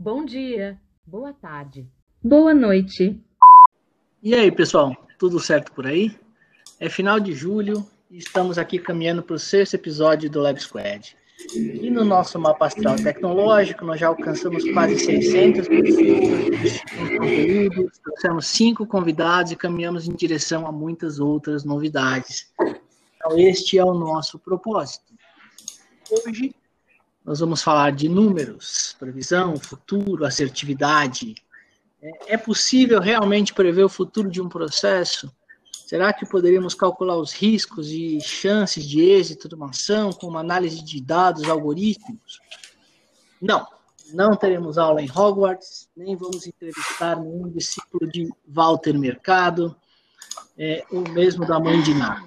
Bom dia, boa tarde, boa noite. E aí, pessoal, tudo certo por aí? É final de julho e estamos aqui caminhando para o sexto episódio do Lab Squad. E no nosso mapa astral tecnológico, nós já alcançamos quase 600 pessoas em conteúdo, trouxemos cinco convidados e caminhamos em direção a muitas outras novidades. Então, este é o nosso propósito. Hoje, nós vamos falar de números, previsão, futuro, assertividade. É, é possível realmente prever o futuro de um processo? Será que poderíamos calcular os riscos e chances de êxito de uma ação com uma análise de dados algorítmicos? Não, não teremos aula em Hogwarts, nem vamos entrevistar nenhum discípulo de Walter Mercado, é, ou mesmo da mãe de Ná.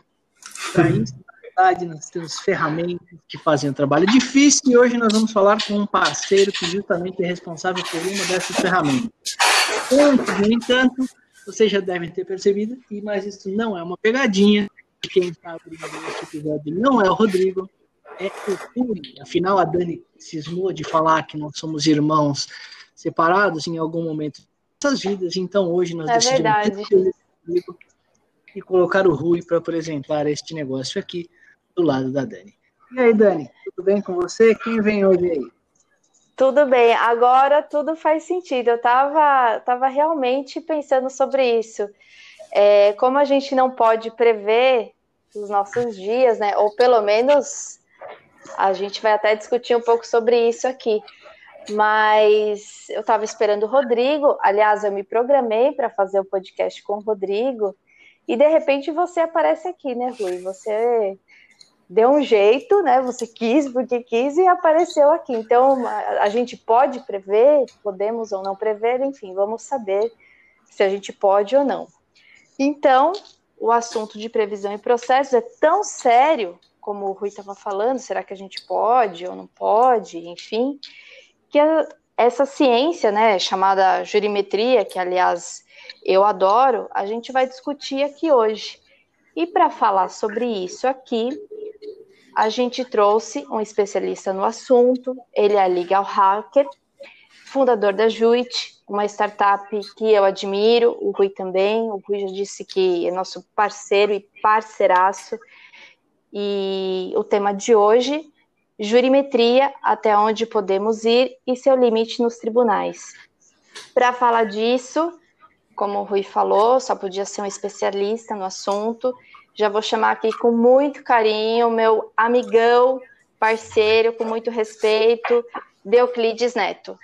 Para isso, verdade, nós temos ferramentas que fazem o trabalho difícil e hoje nós vamos falar com um parceiro que justamente é responsável por uma dessas ferramentas. no entanto, vocês já devem ter percebido, mas isso não é uma pegadinha. Quem está abrindo este episódio não é o Rodrigo, é o Rui. Afinal, a Dani cismou de falar que nós somos irmãos separados em algum momento de nossas vidas, então hoje nós é decidimos e colocar o Rui para apresentar este negócio aqui do lado da Dani. E aí, Dani, tudo bem com você? Quem vem hoje aí? Tudo bem, agora tudo faz sentido. Eu estava tava realmente pensando sobre isso. É, como a gente não pode prever os nossos dias, né? Ou pelo menos a gente vai até discutir um pouco sobre isso aqui. Mas eu estava esperando o Rodrigo. Aliás, eu me programei para fazer o podcast com o Rodrigo. E de repente você aparece aqui, né, Rui? Você deu um jeito, né? Você quis porque quis e apareceu aqui. Então, a, gente pode prever, podemos ou não prever, enfim, vamos saber se a gente pode ou não. Então, o assunto de previsão e processos é tão sério, como o Rui estava falando, será que a gente pode ou não pode, enfim, que essa ciência, né, chamada jurimetria, que aliás eu adoro, a gente vai discutir aqui hoje. E para falar sobre isso aqui, a gente trouxe um especialista no assunto, ele é legal hacker, fundador da Juit, uma startup que eu admiro, o Rui também, o Rui já disse que é nosso parceiro e parceiraço, e o tema de hoje, jurimetria, até onde podemos ir e seu limite nos tribunais. Para falar disso, como o Rui falou, só podia ser um especialista no assunto, já vou chamar aqui com muito carinho meu amigão, parceiro, com muito respeito, Deuclides Neto.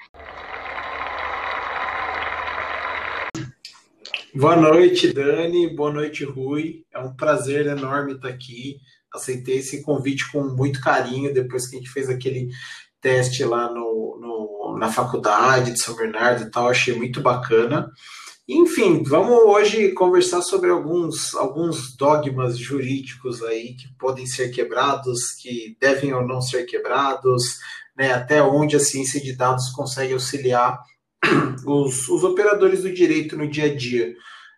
Boa noite, Dani. Boa noite, Rui. É um prazer enorme estar aqui. Aceitei esse convite com muito carinho depois que a gente fez aquele teste lá no, no na faculdade de São Bernardo e tal. Achei muito bacana. Enfim, vamos hoje conversar sobre alguns, alguns dogmas jurídicos aí que podem ser quebrados, que devem ou não ser quebrados, né, até onde a ciência de dados consegue auxiliar os, os operadores do direito no dia a dia.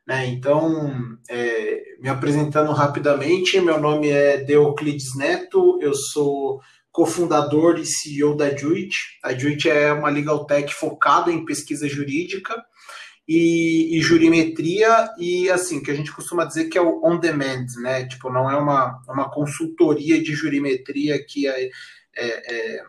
Né? Então, é, me apresentando rapidamente, meu nome é Deoclides Neto, eu sou cofundador e CEO da Juit. A Juit é uma legal tech focada em pesquisa jurídica, e, e, jurimetria e assim que a gente costuma dizer que é o on demand, né? Tipo, não é uma, uma consultoria de jurimetria que é, é, é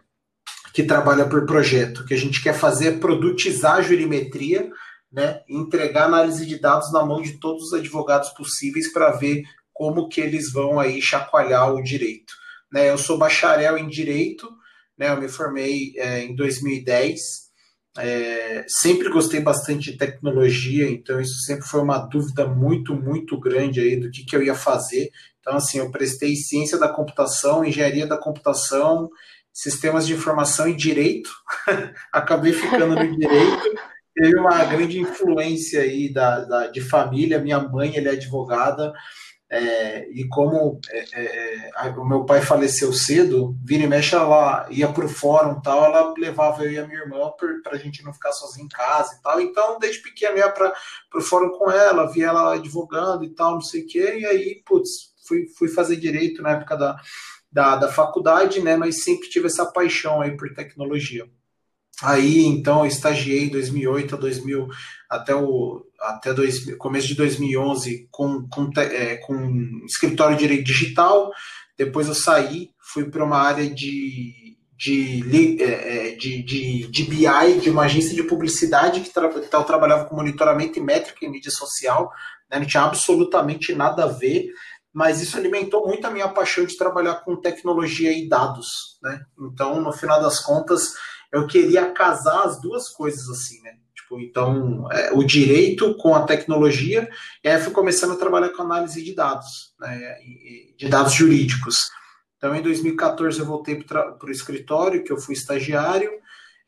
que trabalha por projeto. O que a gente quer fazer é produtizar a jurimetria, né? E entregar análise de dados na mão de todos os advogados possíveis para ver como que eles vão aí chacoalhar o direito. Né? Eu sou bacharel em direito, né? Eu me formei é, em 2010 é, sempre gostei bastante de tecnologia, então isso sempre foi uma dúvida muito, muito grande aí do que, que eu ia fazer. Então, assim, eu prestei ciência da computação, engenharia da computação, sistemas de informação e direito. Acabei ficando no direito. Teve uma grande influência aí da, da, de família. Minha mãe, ele é advogada. É, e como é, é, é o meu pai faleceu cedo, vira e mexe, ela ia para o fórum tal, ela levava eu e a minha irmã para a gente não ficar sozinho em casa e tal. Então, desde pequena, eu ia para o fórum com ela, via ela advogando e tal, não sei o quê. E aí, putz, fui, fui fazer direito na época da, da, da faculdade, né? Mas sempre tive essa paixão aí por tecnologia. Aí, então, eu estagiei 2008 a 2000, até o até dois, começo de 2011 com, com, é, com escritório de direito digital. Depois eu saí, fui para uma área de, de, é, é, de, de, de, BI, de uma agência de publicidade que tra então, trabalhava com monitoramento e métrica em mídia social. Né? Não tinha absolutamente nada a ver mas isso alimentou muito a minha paixão de trabalhar com tecnologia e dados, né? Então, no final das contas, eu queria casar as duas coisas assim, né? Tipo, então, é, o direito com a tecnologia, e aí fui começando a trabalhar com análise de dados, né? de dados jurídicos. Então, em 2014, eu voltei para o escritório, que eu fui estagiário,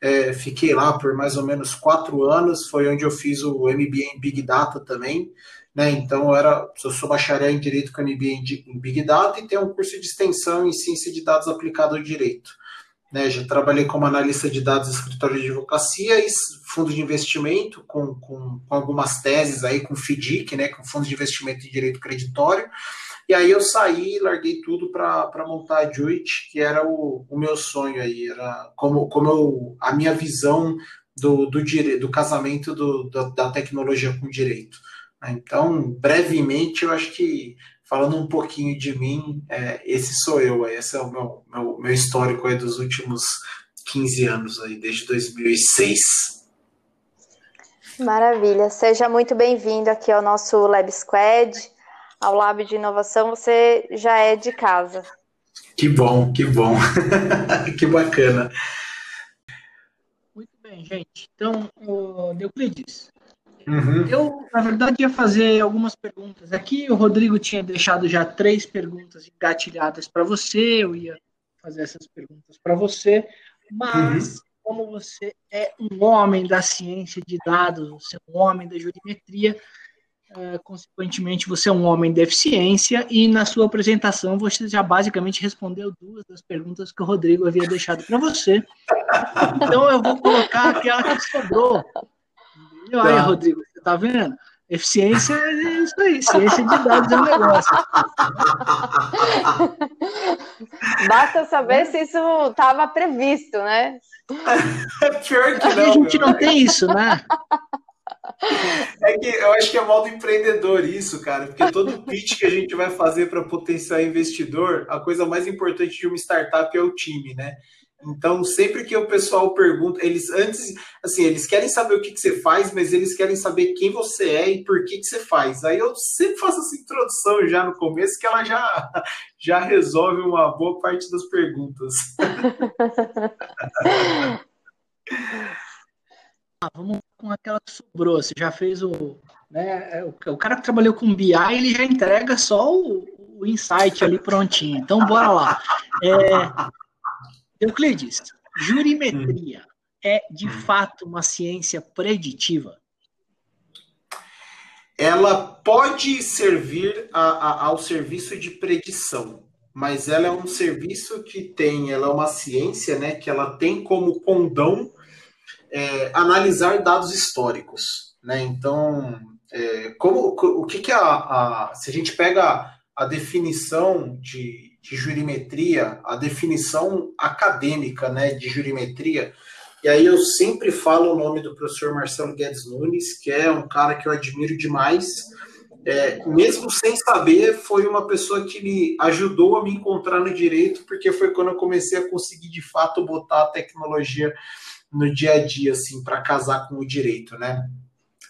é, fiquei lá por mais ou menos quatro anos, foi onde eu fiz o MBA em Big Data também, né? Então, eu, era, eu sou bacharel em Direito com MBA em Big Data e tenho um curso de extensão em Ciência de Dados aplicado ao Direito. Né? Já trabalhei como analista de dados em escritório de advocacia e fundo de investimento, com, com, com algumas teses aí, com FDIC, né? com Fundo de Investimento em Direito Creditório. E aí eu saí, larguei tudo para montar a Juit, que era o, o meu sonho aí, era como, como eu, a minha visão do, do, do casamento do, da, da tecnologia com o direito. Né? Então, brevemente, eu acho que falando um pouquinho de mim, é, esse sou eu, esse é o meu, meu, meu histórico aí dos últimos 15 anos, aí, desde 2006. Maravilha, seja muito bem-vindo aqui ao nosso Lab Squad, ao Lab de Inovação, você já é de casa. Que bom, que bom, que bacana. Muito bem, gente. Então, Euclides, Uhum. Eu, na verdade, ia fazer algumas perguntas aqui. O Rodrigo tinha deixado já três perguntas engatilhadas para você. Eu ia fazer essas perguntas para você, mas uhum. como você é um homem da ciência de dados, você é um homem da jurimetria, uh, consequentemente você é um homem da eficiência e na sua apresentação você já basicamente respondeu duas das perguntas que o Rodrigo havia deixado para você. Então eu vou colocar aquela que sobrou e olha, tá. Rodrigo, você tá vendo? Eficiência é isso aí, ciência de dados é um negócio. Basta saber se isso estava previsto, né? É pior que não. A gente não tem isso, né? É que eu acho que é mal do empreendedor isso, cara, porque todo pitch que a gente vai fazer para potenciar investidor, a coisa mais importante de uma startup é o time, né? Então, sempre que o pessoal pergunta, eles antes, assim, eles querem saber o que, que você faz, mas eles querem saber quem você é e por que, que você faz. Aí eu sempre faço essa introdução já no começo, que ela já, já resolve uma boa parte das perguntas. ah, vamos com aquela que sobrou. Você já fez o. Né, é, o, cara que trabalhou com BI, ele já entrega só o, o insight ali prontinho. Então, bora lá. É, Euclides, jurimetria hum. é de hum. fato uma ciência preditiva? Ela pode servir a, a, ao serviço de predição, mas ela é um serviço que tem, ela é uma ciência, né, que ela tem como condão é, analisar dados históricos, né? Então, é, como o que, que a, a se a gente pega a definição de de jurimetria, a definição acadêmica né, de jurimetria. E aí eu sempre falo o nome do professor Marcelo Guedes Nunes, que é um cara que eu admiro demais. É, mesmo sem saber, foi uma pessoa que me ajudou a me encontrar no direito, porque foi quando eu comecei a conseguir de fato botar a tecnologia no dia a dia, assim, para casar com o direito, né?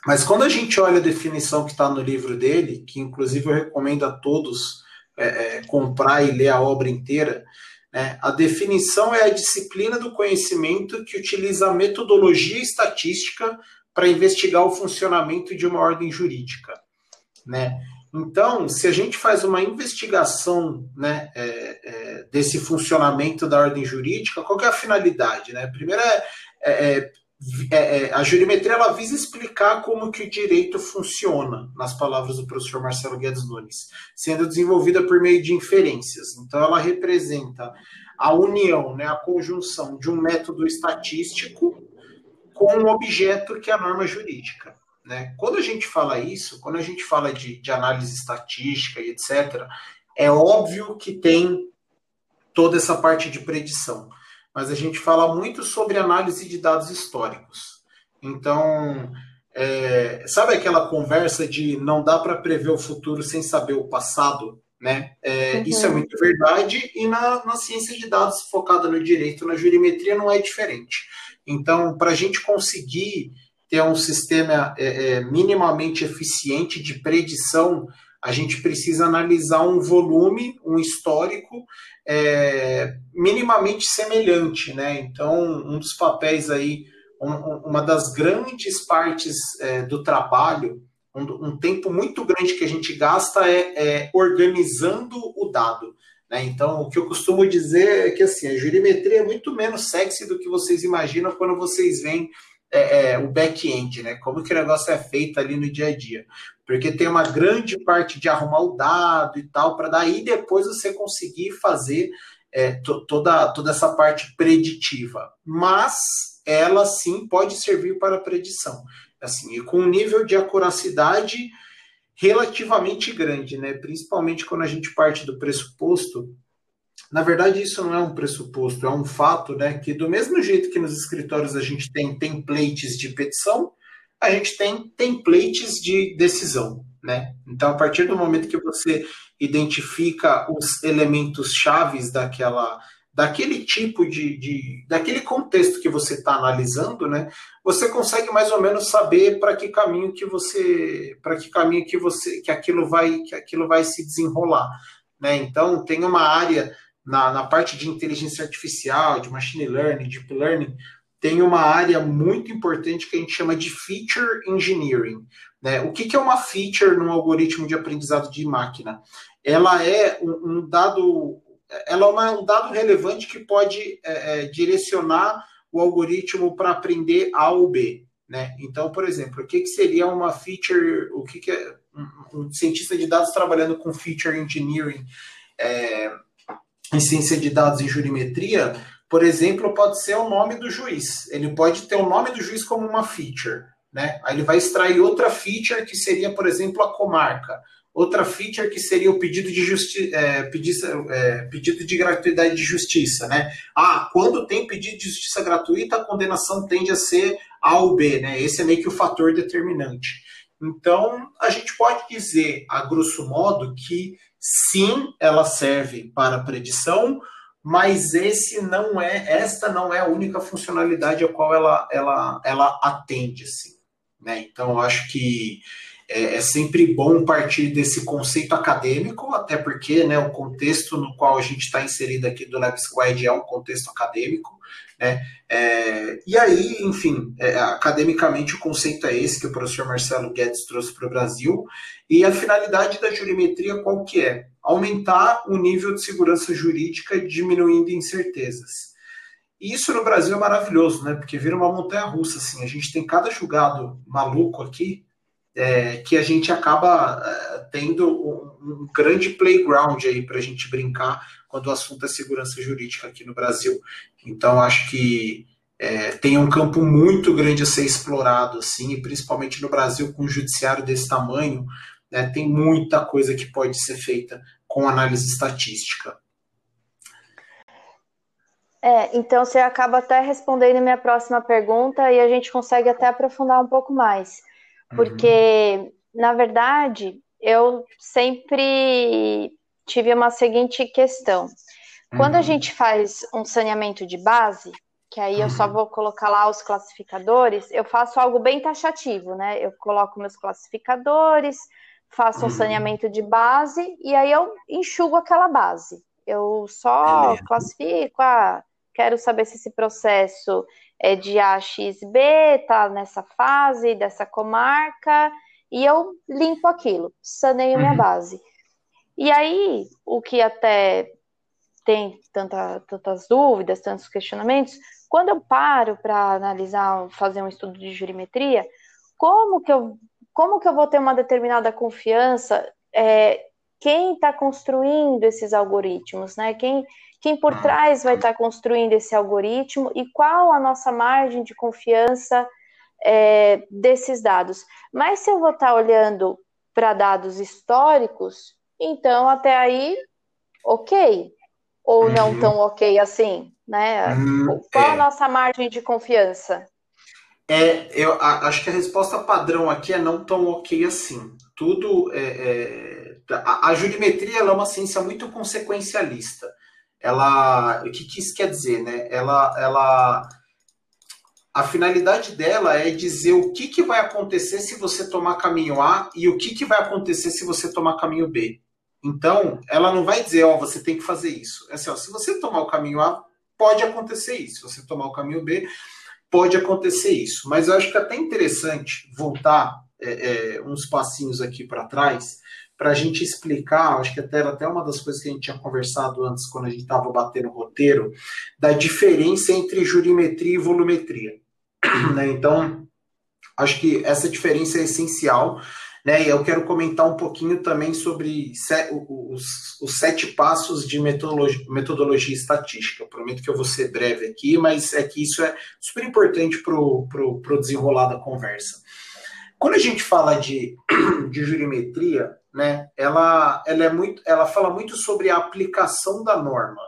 Mas quando a gente olha a definição que está no livro dele, que inclusive eu recomendo a todos é, é, comprar e ler a obra inteira. Né? A definição é a disciplina do conhecimento que utiliza a metodologia estatística para investigar o funcionamento de uma ordem jurídica. Né? Então, se a gente faz uma investigação né, é, é, desse funcionamento da ordem jurídica, qual é a finalidade? Né? Primeiro é, é, é é, a jurimetria ela visa explicar como que o direito funciona, nas palavras do professor Marcelo Guedes Nunes, sendo desenvolvida por meio de inferências. Então, ela representa a união, né, a conjunção de um método estatístico com um objeto que é a norma jurídica. Né? Quando a gente fala isso, quando a gente fala de, de análise estatística e etc., é óbvio que tem toda essa parte de predição. Mas a gente fala muito sobre análise de dados históricos. Então, é, sabe aquela conversa de não dá para prever o futuro sem saber o passado? Né? É, uhum. Isso é muito verdade, e na, na ciência de dados focada no direito, na jurimetria, não é diferente. Então, para a gente conseguir ter um sistema é, é, minimamente eficiente de predição, a gente precisa analisar um volume, um histórico é, minimamente semelhante, né? Então, um dos papéis aí, um, uma das grandes partes é, do trabalho, um, um, tempo muito grande que a gente gasta é, é organizando o dado. Né? Então, o que eu costumo dizer é que assim, a jurimetria é muito menos sexy do que vocês imaginam quando vocês veem é, é, o back-end, né? Como que o negócio é feito ali no dia a dia. Porque tem uma grande parte de arrumar o dado e tal, para daí depois você conseguir fazer é, toda, toda essa parte preditiva. Mas ela sim pode servir para predição. Assim, e com um nível de acuracidade relativamente grande, né? Principalmente quando a gente parte do pressuposto na verdade, isso não é um pressuposto, é um fato, né? Que do mesmo jeito que nos escritórios a gente tem templates de petição, a gente tem templates de decisão, né? Então, a partir do momento que você identifica os elementos chaves daquela daquele tipo de, de daquele contexto que você está analisando, né? Você consegue mais ou menos saber para que caminho que você para que caminho que você que aquilo vai que aquilo vai se desenrolar, né? Então tem uma área na, na parte de inteligência artificial, de machine learning, deep learning, tem uma área muito importante que a gente chama de feature engineering. Né? O que, que é uma feature num algoritmo de aprendizado de máquina? Ela é um, um dado, ela é um dado relevante que pode é, é, direcionar o algoritmo para aprender A ou B. Né? Então, por exemplo, o que, que seria uma feature? O que, que é um, um cientista de dados trabalhando com feature engineering? É, em ciência de dados e jurimetria, por exemplo, pode ser o nome do juiz. Ele pode ter o nome do juiz como uma feature. Né? Aí ele vai extrair outra feature que seria, por exemplo, a comarca. Outra feature que seria o pedido de, justi é, pedido, é, pedido de gratuidade de justiça. Né? Ah, quando tem pedido de justiça gratuita, a condenação tende a ser A ou B. Né? Esse é meio que o fator determinante. Então, a gente pode dizer, a grosso modo, que sim, ela serve para predição, mas esse não é, esta não é a única funcionalidade a qual ela, ela, ela atende, assim, né? Então, acho que é, é sempre bom partir desse conceito acadêmico, até porque, né, o contexto no qual a gente está inserido aqui do Lab Squad é um contexto acadêmico, né? É, e aí, enfim, é, academicamente o conceito é esse que o professor Marcelo Guedes trouxe para o Brasil, e a finalidade da jurimetria qual que é? Aumentar o nível de segurança jurídica diminuindo incertezas. E isso no Brasil é maravilhoso, né? Porque vira uma montanha russa, assim. A gente tem cada julgado maluco aqui é, que a gente acaba é, tendo um, um, grande playground aí para a gente brincar quando o assunto é segurança jurídica aqui no Brasil. Então, acho que é, tem um campo muito grande a ser explorado, assim, e principalmente no Brasil, com um judiciário desse tamanho, né, tem muita coisa que pode ser feita com análise estatística. É, então você acaba até respondendo a minha próxima pergunta e a gente consegue até aprofundar um pouco mais. Porque, uhum. na verdade, eu sempre tive uma seguinte questão. Quando uhum. a gente faz um saneamento de base, que aí eu só uhum. vou colocar lá os classificadores, eu faço algo bem taxativo, né? Eu coloco meus classificadores, faço um uhum. saneamento de base e aí eu enxugo aquela base. Eu só é classifico, ah, quero saber se esse processo é de AXB, tá nessa fase dessa comarca, e eu limpo aquilo, saneio uhum. minha base. E aí, o que até tem tanta, tantas dúvidas, tantos questionamentos, quando eu paro para analisar, fazer um estudo de jurimetria, como que eu, como que eu vou ter uma determinada confiança? É, quem está construindo esses algoritmos, né? Quem, quem por ah. trás vai estar construindo esse algoritmo e qual a nossa margem de confiança é, desses dados. Mas se eu vou estar olhando para dados históricos, então até aí, ok. Ou não uhum. tão ok assim, Né? Hum, Qual é. a nossa margem de confiança? É, eu a, acho que a resposta padrão aqui é não tão ok assim. Tudo é, é a, a, jurimetria é uma ciência muito consequencialista. Ela, o que, que isso quer dizer, né? Ela, ela, a finalidade dela é dizer o que, que vai acontecer se você tomar caminho A e o que, que vai acontecer se você tomar caminho B. Então, ela não vai dizer, ó, você tem que fazer isso. É assim, ó, se você tomar o caminho A, pode acontecer isso. Se você tomar o caminho B, pode acontecer isso. Mas eu acho que é até interessante voltar é, é, uns passinhos aqui para trás para a gente explicar, acho que até era até uma das coisas que a gente tinha conversado antes, quando a gente estava batendo o roteiro, da diferença entre jurimetria e volumetria. Né? Então, acho que essa diferença é essencial né? E eu quero comentar um pouquinho também sobre os, os sete passos de metodologia, metodologia estatística. Eu prometo que eu vou ser breve aqui, mas é que isso é super importante para o desenrolar da conversa. Quando a gente fala de, de jurimetria, né, ela, ela, é muito, ela fala muito sobre a aplicação da norma.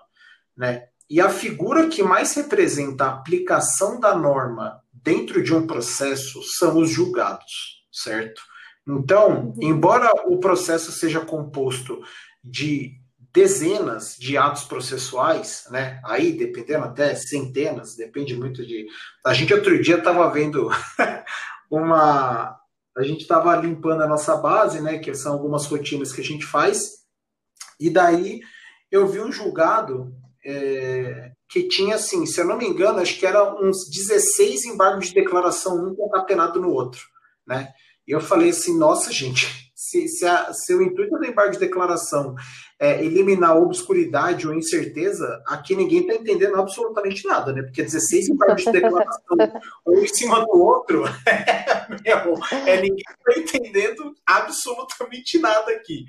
Né? E a figura que mais representa a aplicação da norma dentro de um processo são os julgados, certo? Então, uhum. embora o processo seja composto de dezenas de atos processuais, né? Aí, dependendo até centenas, depende muito de. A gente outro dia estava vendo uma. A gente estava limpando a nossa base, né? Que são algumas rotinas que a gente faz. E daí eu vi um julgado é, que tinha, assim, se eu não me engano, acho que era uns 16 embargos de declaração, um concatenado no outro, né? E eu falei assim, nossa, gente, se, se, a, se o intuito do embargo de declaração é eliminar a obscuridade ou incerteza, aqui ninguém está entendendo absolutamente nada, né? Porque 16 embargos de declaração, um em cima do outro, é, ninguém está entendendo absolutamente nada aqui.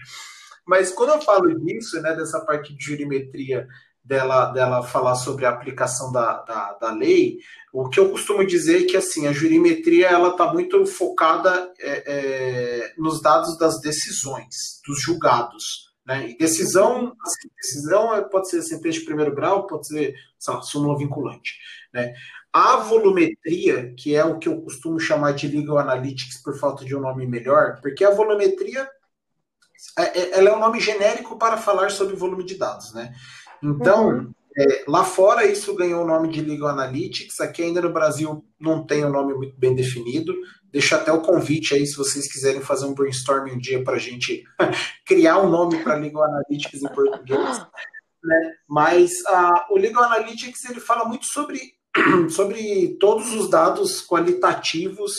Mas quando eu falo disso, né, dessa parte de jurimetria dela, dela falar sobre a aplicação da, da, da lei, o que eu costumo dizer é que assim, a jurimetria ela está muito focada é, é, nos dados das decisões, dos julgados. Né? E decisão, assim, decisão pode ser sentença de primeiro grau, pode ser lá, súmula vinculante. Né? A volumetria, que é o que eu costumo chamar de legal analytics por falta de um nome melhor, porque a volumetria é, é, ela é um nome genérico para falar sobre volume de dados, né? Então, uhum. é, lá fora isso ganhou o nome de Legal Analytics, aqui ainda no Brasil não tem um nome muito bem definido. Deixa até o convite aí, se vocês quiserem fazer um brainstorming um dia para a gente criar um nome para Legal Analytics em português. Né? Mas a, o Legal Analytics ele fala muito sobre, sobre todos os dados qualitativos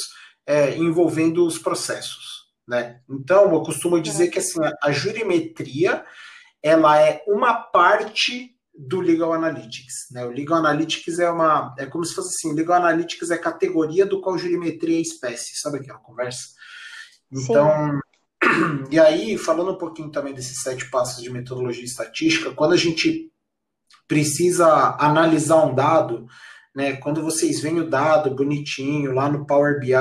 é, envolvendo os processos. Né? Então, eu costumo dizer que assim, a jurimetria ela é uma parte do Legal Analytics. Né? O Legal Analytics é uma. É como se fosse assim: Legal Analytics é categoria do qual jurimetria é espécie. Sabe aquela conversa? Então. Sim. E aí, falando um pouquinho também desses sete passos de metodologia estatística, quando a gente precisa analisar um dado, né, quando vocês veem o dado bonitinho lá no Power BI,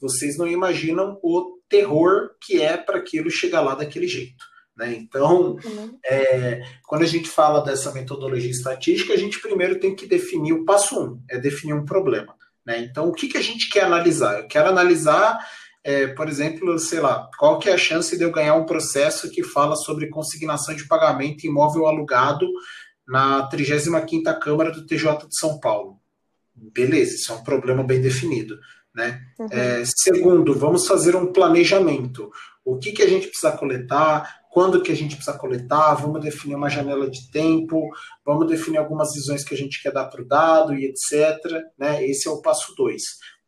vocês não imaginam o terror que é para aquilo chegar lá daquele jeito. Né? Então, uhum. é, quando a gente fala dessa metodologia estatística, a gente primeiro tem que definir o passo um, é definir um problema. Né? Então, o que, que a gente quer analisar? Eu quero analisar, é, por exemplo, sei lá, qual que é a chance de eu ganhar um processo que fala sobre consignação de pagamento imóvel alugado na 35ª Câmara do TJ de São Paulo. Beleza, isso é um problema bem definido. Né? Uhum. É, segundo, vamos fazer um planejamento. O que, que a gente precisa coletar, quando que a gente precisa coletar, vamos definir uma janela de tempo, vamos definir algumas visões que a gente quer dar para o dado e etc. Né? Esse é o passo 2.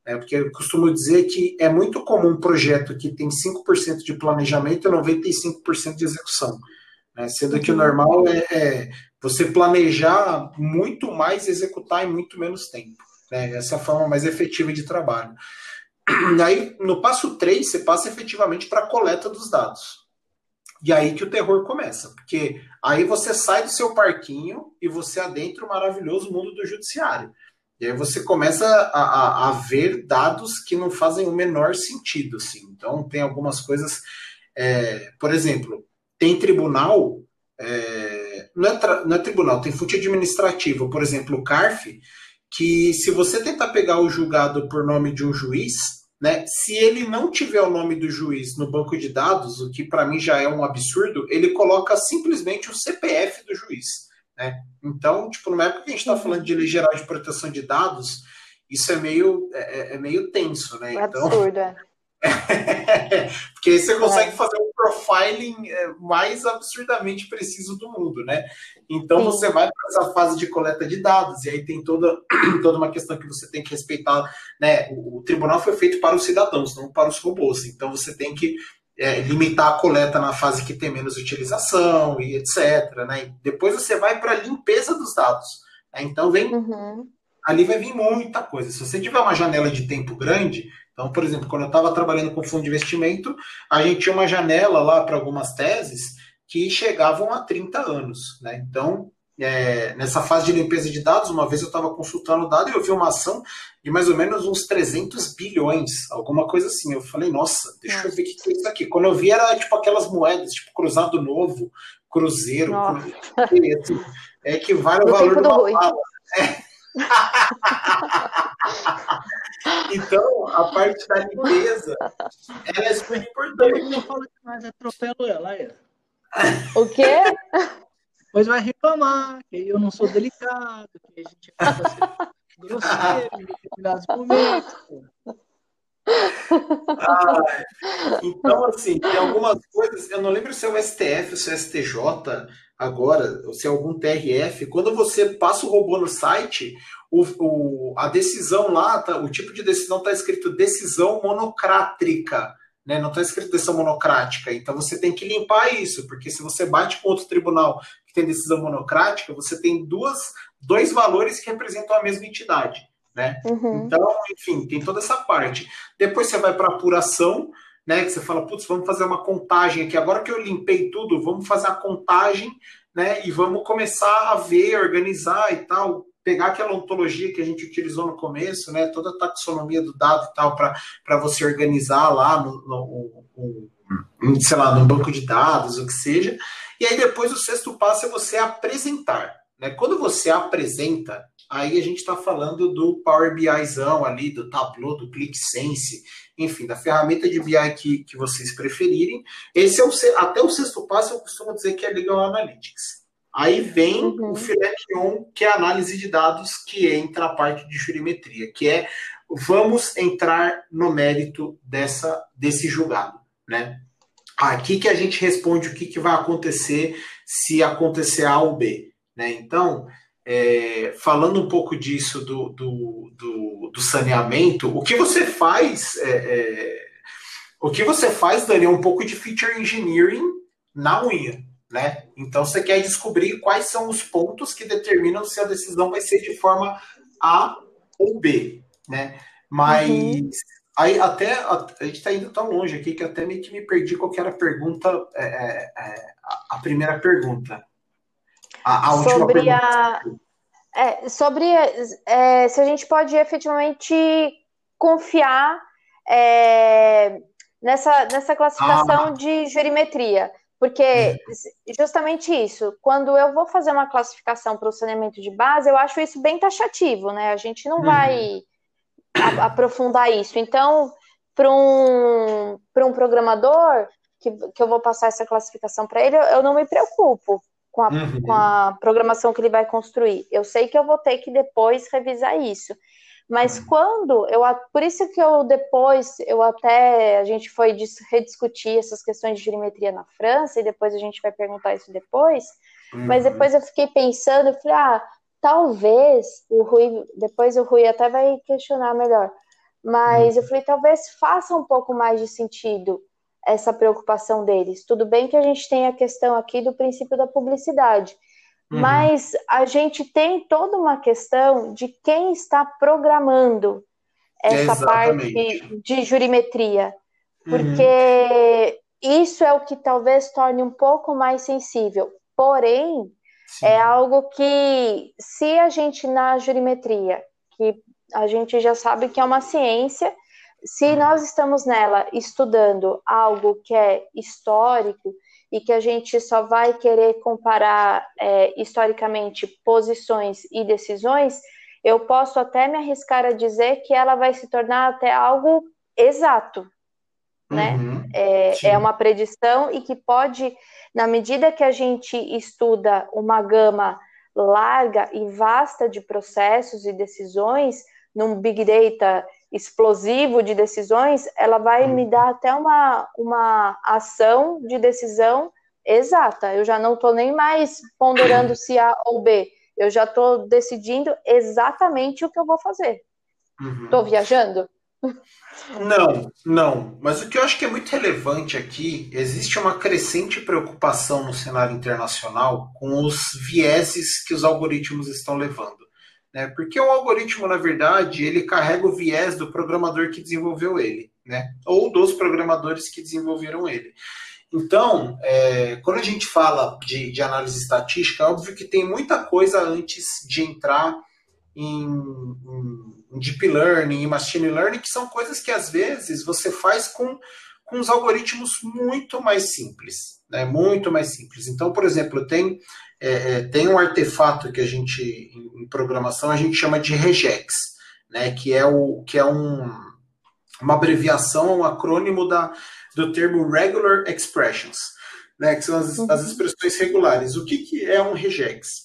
Né? Porque eu costumo dizer que é muito comum um projeto que tem 5% de planejamento e 95% de execução. Né? Sendo que o normal é, é, você planejar muito mais executar em muito menos tempo. Né? Essa é a forma mais efetiva de trabalho. E aí, no passo 3, você passa efetivamente para a coleta dos dados. E aí que o terror começa, porque aí você sai do seu parquinho e você adentra o maravilhoso mundo do judiciário. E aí você começa a, a, a ver dados que não fazem o menor sentido. Assim. Então, tem algumas coisas. É, por exemplo, tem tribunal é, não é, não é tribunal, tem fonte administrativa, por exemplo, o CARF, que se você tentar pegar o julgado por nome de um juiz, né, se ele não tiver o nome do juiz no banco de dados, o que para mim já é um absurdo, ele coloca simplesmente o CPF do juiz. Né? Então, tipo, numa época que a gente está falando de lei geral de proteção de dados, isso é meio, é, é, é meio tenso, né? É então, absurdo, é. Porque aí você consegue é. fazer um profiling é, mais absurdamente preciso do mundo, né? Então Sim. você vai para essa fase de coleta de dados, e aí tem toda, toda uma questão que você tem que respeitar, né? O, o tribunal foi feito para os cidadãos, não para os robôs. Então você tem que é, limitar a coleta na fase que tem menos utilização e etc. Né? E depois você vai para a limpeza dos dados. Né? Então vem. Uhum. Ali vai vir muita coisa. Se você tiver uma janela de tempo grande, então, por exemplo, quando eu estava trabalhando com fundo de investimento, a gente tinha uma janela lá para algumas teses que chegavam a 30 anos. Né? Então, é, nessa fase de limpeza de dados, uma vez eu estava consultando o dado e eu vi uma ação de mais ou menos uns 300 bilhões, alguma coisa assim. Eu falei, nossa, deixa eu ver o que é isso aqui. Quando eu vi, era tipo aquelas moedas, tipo Cruzado Novo, Cruzeiro, cruzeiro é que vale o valor de uma bala. É. então, a parte da limpeza, ela é super importante. Eu falo demais, atropelo ela. Aí. O quê? Pois vai reclamar, que eu não sou delicado, que a gente sendo grosseiro em determinados momentos. Ah, então, assim, tem algumas coisas, eu não lembro se é o STF ou se é o STJ agora, ou se é algum TRF, quando você passa o robô no site, o, o a decisão lá, tá, o tipo de decisão está escrito decisão monocrátrica, né? não está escrito decisão monocrática, então você tem que limpar isso, porque se você bate com outro tribunal que tem decisão monocrática, você tem duas, dois valores que representam a mesma entidade né? Uhum. Então, enfim, tem toda essa parte. Depois você vai para apuração, né? Que você fala, putz, vamos fazer uma contagem aqui. Agora que eu limpei tudo, vamos fazer a contagem, né? E vamos começar a ver, organizar e tal. Pegar aquela ontologia que a gente utilizou no começo, né? Toda a taxonomia do dado e tal, para você organizar lá no, no, no, sei lá, no banco de dados, o que seja. E aí depois o sexto passo é você apresentar. Né? Quando você apresenta, aí a gente está falando do Power BIzão ali, do Tableau, do ClickSense, enfim, da ferramenta de BI que, que vocês preferirem. Esse é o até o sexto passo eu costumo dizer que é Legal Analytics. Aí vem uhum. o filé mignon, que é a análise de dados, que entra a parte de jurimetria, que é vamos entrar no mérito dessa, desse julgado, né? Aqui que a gente responde o que, que vai acontecer se acontecer A ou B. Né? Então, é, falando um pouco disso do, do, do, do, saneamento, o que você faz, é, é, o que você faz, Dani, é um pouco de feature engineering na unha. Né? Então você quer descobrir quais são os pontos que determinam se a decisão vai ser de forma A ou B. Né? Mas uhum. aí até a, a gente está indo tão longe aqui que até meio que me perdi qual era a pergunta, é, é, é a primeira pergunta. A, a sobre a. É, sobre é, se a gente pode efetivamente confiar é, nessa, nessa classificação ah. de jurimetria. Porque hum. justamente isso, quando eu vou fazer uma classificação para o saneamento de base, eu acho isso bem taxativo, né? A gente não vai uhum. aprofundar isso. Então, para um, um programador que, que eu vou passar essa classificação para ele, eu, eu não me preocupo, com a, uhum. com a programação que ele vai construir. Eu sei que eu vou ter que depois revisar isso. Mas uhum. quando eu. Por isso que eu depois, eu até. A gente foi rediscutir essas questões de geometria na França, e depois a gente vai perguntar isso depois. Uhum. Mas depois eu fiquei pensando, eu falei, ah, talvez o Rui. Depois o Rui até vai questionar melhor. Mas uhum. eu falei, talvez faça um pouco mais de sentido essa preocupação deles. Tudo bem que a gente tem a questão aqui do princípio da publicidade, uhum. mas a gente tem toda uma questão de quem está programando essa Exatamente. parte de jurimetria, porque uhum. isso é o que talvez torne um pouco mais sensível. Porém, Sim. é algo que, se a gente na jurimetria, que a gente já sabe que é uma ciência, se nós estamos nela estudando algo que é histórico e que a gente só vai querer comparar é, historicamente posições e decisões, eu posso até me arriscar a dizer que ela vai se tornar até algo exato, né? Uhum, é, é, uma predição e que pode, na medida que a gente estuda uma gama larga e vasta de processos e decisões, num big data explosivo de decisões, ela vai me dar até uma, uma ação de decisão exata. Eu já não estou nem mais ponderando se A ou B. Eu já estou decidindo exatamente o que eu vou fazer. Estou uhum. viajando? Não, não. Mas o que eu acho que é muito relevante aqui, existe uma crescente preocupação no cenário internacional com os vieses que os algoritmos estão levando. Né? Porque o algoritmo, na verdade, ele carrega o viés do programador que desenvolveu ele, né? ou dos programadores que desenvolveram ele. Então, é, quando a gente fala de, de análise estatística, é óbvio que tem muita coisa antes de entrar em, em, deep learning, em machine learning, que são coisas que às vezes você faz com, com os algoritmos muito mais simples, né? Muito mais simples. Então, por exemplo, tem, é, é, tem um artefato que a gente, em, em, programação, a gente chama de regex, né? Que é, o, que é um, uma abreviação, um acrônimo da, do termo regular expressions, né? Que são as, as uhum. expressões regulares. O que, que é um regex?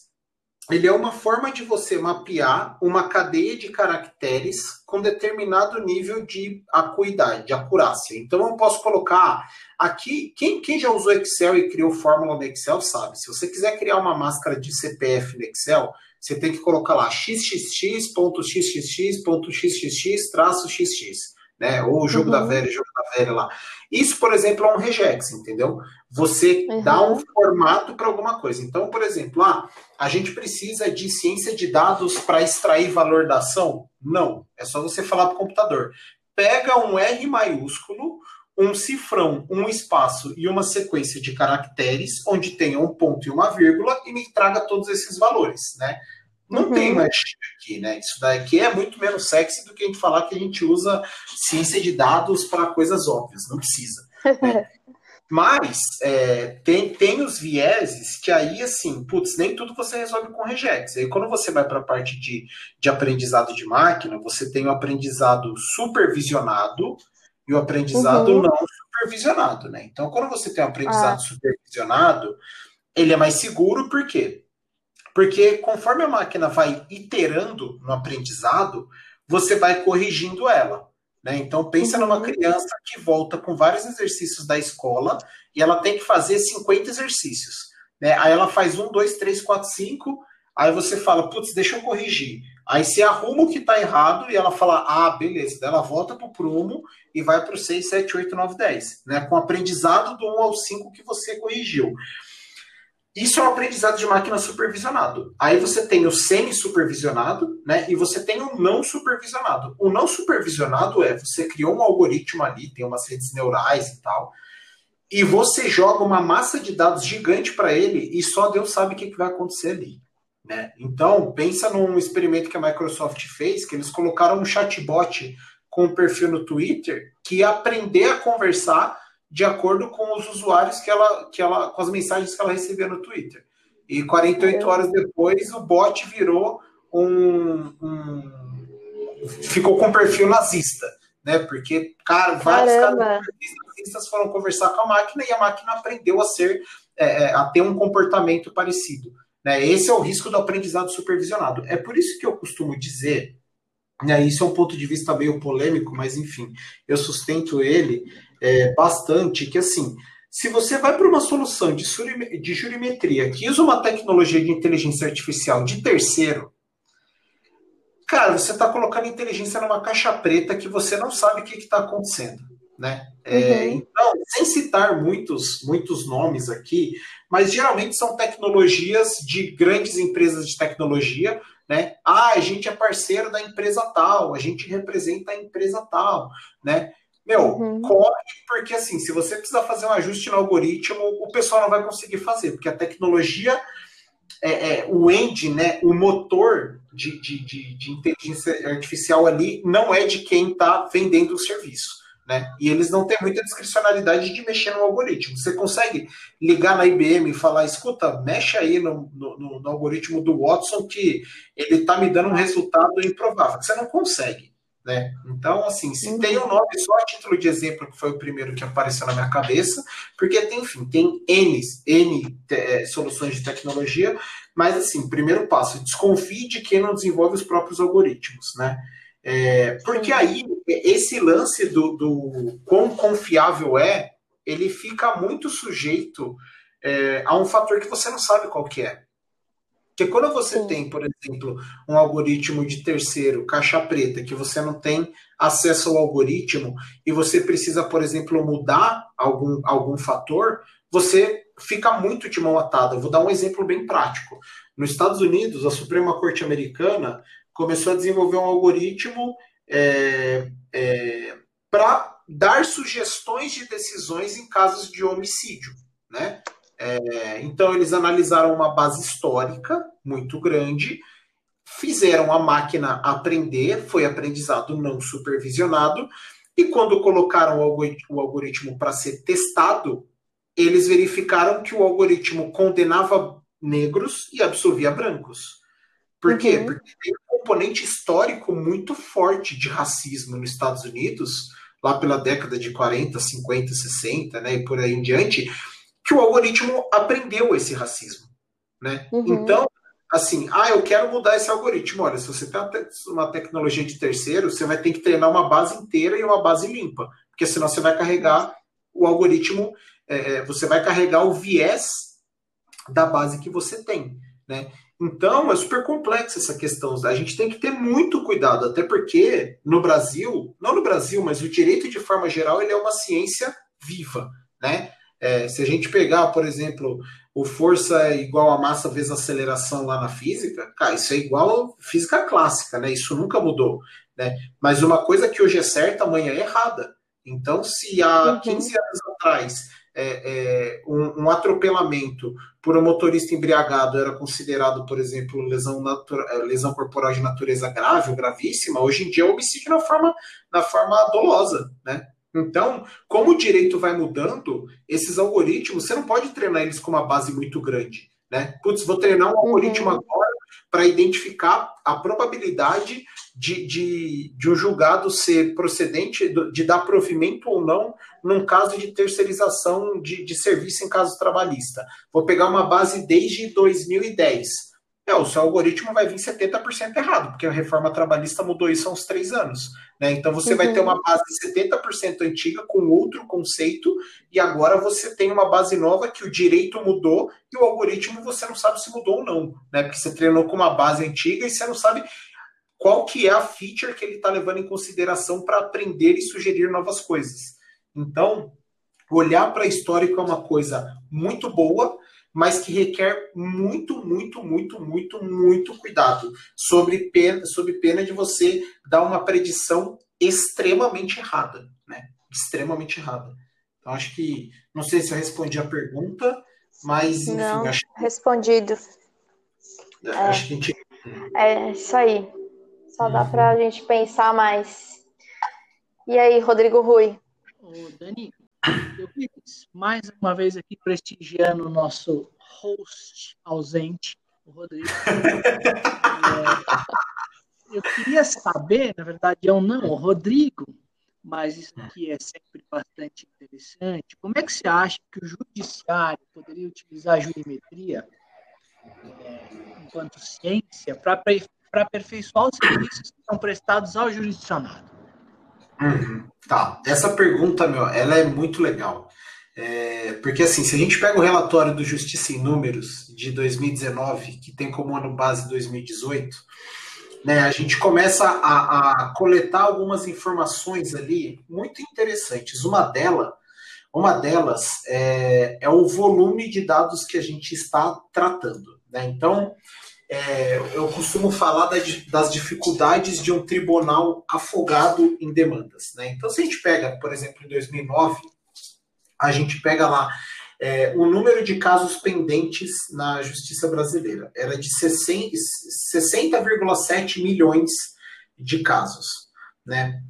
Ele é uma forma de você mapear uma cadeia de caracteres com determinado nível de acuidade, de acurácia. Então eu posso colocar aqui, quem, quem já usou Excel e criou fórmula no Excel sabe, se você quiser criar uma máscara de CPF no Excel, você tem que colocar lá xxx.xxx.xxx traço xx né? Ou o jogo uhum. da velha, jogo da velha lá. Isso, por exemplo, é um regex, entendeu? Você uhum. dá um formato para alguma coisa. Então, por exemplo, ah, a gente precisa de ciência de dados para extrair valor da ação? Não. É só você falar para o computador. Pega um R maiúsculo, um cifrão, um espaço e uma sequência de caracteres, onde tenha um ponto e uma vírgula, e me traga todos esses valores, né? Não uhum. tem mais aqui, né? Isso daqui é muito menos sexy do que a gente falar que a gente usa ciência de dados para coisas óbvias, não precisa. Né? Mas é, tem, tem os vieses que aí, assim, putz, nem tudo você resolve com regex. Aí quando você vai para a parte de, de aprendizado de máquina, você tem o aprendizado supervisionado e o aprendizado uhum. não supervisionado, né? Então, quando você tem o aprendizado ah. supervisionado, ele é mais seguro, por quê? Porque conforme a máquina vai iterando no aprendizado, você vai corrigindo ela. Né? Então, pensa uhum. numa criança que volta com vários exercícios da escola e ela tem que fazer 50 exercícios. Né? Aí ela faz um, dois, três, quatro, cinco. Aí você fala, putz, deixa eu corrigir. Aí você arruma o que está errado e ela fala, ah, beleza. Daí ela volta para o prumo e vai para o 6, 7, 8, 9, 10. Né? Com o aprendizado do 1 ao 5 que você corrigiu. Isso é um aprendizado de máquina supervisionado. Aí você tem o semi-supervisionado, né? E você tem o não supervisionado. O não supervisionado é você criou um algoritmo ali, tem umas redes neurais e tal, e você joga uma massa de dados gigante para ele e só Deus sabe o que, que vai acontecer ali. Né? Então, pensa num experimento que a Microsoft fez, que eles colocaram um chatbot com um perfil no Twitter que ia aprender a conversar de acordo com os usuários que ela, que ela, com as mensagens que ela recebia no Twitter. E 48 horas depois, o bot virou um, um ficou com perfil nazista, né? Porque, cara, vários caras nazistas foram conversar com a máquina e a máquina aprendeu a ser, é, é, a ter um comportamento parecido. Né? Esse é o risco do aprendizado supervisionado. É por isso que eu costumo dizer, né, isso é um ponto de vista meio polêmico, mas enfim, eu sustento ele, é, bastante que, assim, se você vai para uma solução de, de jurimetria que usa uma tecnologia de inteligência artificial de terceiro, cara, você está colocando inteligência numa caixa preta que você não sabe o que está acontecendo. Né? É, uhum. É, então, sem citar muitos, muitos nomes aqui, mas geralmente são tecnologias de grandes empresas de tecnologia, né? Ah, a gente é parceiro da empresa tal, a gente representa a empresa tal, né? Meu, uhum. corre, porque assim, se você precisar fazer um ajuste no algoritmo, o pessoal não vai conseguir fazer, porque a tecnologia, é, é, o engine, né, o motor de, de, de, de, inteligência artificial ali não é de quem está vendendo o serviço. Né? E eles não têm muita discricionalidade de mexer no algoritmo. Você consegue ligar na IBM e falar, escuta, mexe aí no, no, no algoritmo do Watson que ele está me dando um resultado improvável. Você não consegue. Né? Então, assim, se uhum. tem um nome só a título de exemplo, que foi o primeiro que apareceu na minha cabeça, porque tem, enfim, tem N, N é, soluções de tecnologia, mas assim, primeiro passo, desconfie de quem não desenvolve os próprios algoritmos, né? É, porque aí, esse lance do, do quão confiável é, ele fica muito sujeito é, a um fator que você não sabe qual que é. Porque quando você Sim. tem, por exemplo, um algoritmo de terceiro, caixa preta, que você não tem acesso ao algoritmo e você precisa, por exemplo, mudar algum, algum fator, você fica muito de mão atada. Vou dar um exemplo bem prático. Nos Estados Unidos, a Suprema Corte Americana começou a desenvolver um algoritmo é, é, para dar sugestões de decisões em casos de homicídio, né? É, então, eles analisaram uma base histórica muito grande, fizeram a máquina aprender, foi aprendizado não supervisionado, e quando colocaram o algoritmo para ser testado, eles verificaram que o algoritmo condenava negros e absolvia brancos. Por quê? Uhum. Porque tem um componente histórico muito forte de racismo nos Estados Unidos, lá pela década de 40, 50, 60, né, e por aí em diante, que o algoritmo aprendeu esse racismo, né? Uhum. Então, assim, ah, eu quero mudar esse algoritmo. Olha, se você tem uma tecnologia de terceiro, você vai ter que treinar uma base inteira e uma base limpa, porque senão você vai carregar o algoritmo, é, é, você vai carregar o viés da base que você tem, né? Então, é super complexa essa questão. A gente tem que ter muito cuidado, até porque no Brasil, não no Brasil, mas o direito de forma geral, ele é uma ciência viva, né? É, se a gente pegar, por exemplo, o força é igual a massa vezes aceleração lá na física, cara, isso é igual física clássica, né? Isso nunca mudou, né? Mas uma coisa que hoje é certa, amanhã é errada. Então, se há uhum. 15 anos atrás é, é, um, um, atropelamento por um motorista embriagado era considerado, por exemplo, lesão, é, lesão corporal de natureza grave ou gravíssima, hoje em dia é homicídio na forma, na forma dolosa, né? Então, como o direito vai mudando, esses algoritmos, você não pode treinar eles com uma base muito grande. Né? Putz, vou treinar um uhum. algoritmo agora para identificar a probabilidade de, de, de um julgado ser procedente, de dar provimento ou não num caso de terceirização de, de serviço em caso trabalhista. Vou pegar uma base desde 2010 é, o seu algoritmo vai vir 70% errado, porque a reforma trabalhista mudou isso há uns três anos. Né? Então você uhum. vai ter uhum. uma base 70% antiga com outro conceito, e agora você tem uma base nova que o direito mudou e o algoritmo você não sabe se mudou ou não. Né? Porque você treinou com uma base antiga e você não sabe qual que é a feature que ele está levando em consideração para aprender e sugerir novas coisas. Então, olhar para histórico é uma coisa muito boa, mas que requer muito, muito, muito, muito, muito cuidado sobre pena, sobre pena de você dar uma predição extremamente errada, né? Extremamente errada. Então acho que não sei se eu respondi a pergunta, mas enfim, não, acho respondido. É, acho que a gente... é isso aí. Só uhum. dá para a gente pensar mais. E aí, Rodrigo Rui? Ô, Dani, eu fiz mais uma vez aqui prestigiando o nosso host ausente, o Rodrigo. é, eu queria saber, na verdade, eu não, o Rodrigo, mas isso aqui é sempre bastante interessante. Como é que você acha que o judiciário poderia utilizar a jurimetria é, enquanto ciência para aperfeiçoar os serviços que são prestados ao jurisdicionado? Uhum. Tá, essa pergunta, meu, ela é muito legal. É, porque assim, se a gente pega o relatório do Justiça em Números de 2019, que tem como ano base 2018, né, a gente começa a, a coletar algumas informações ali muito interessantes. Uma delas, uma delas é, é, o volume de dados que a gente está tratando. Né? Então, é, eu costumo falar das dificuldades de um tribunal afogado em demandas. Né? Então, se a gente pega, por exemplo, em 2009, a gente pega lá é, o número de casos pendentes na justiça brasileira. Era de 60,7 milhões de casos. Né?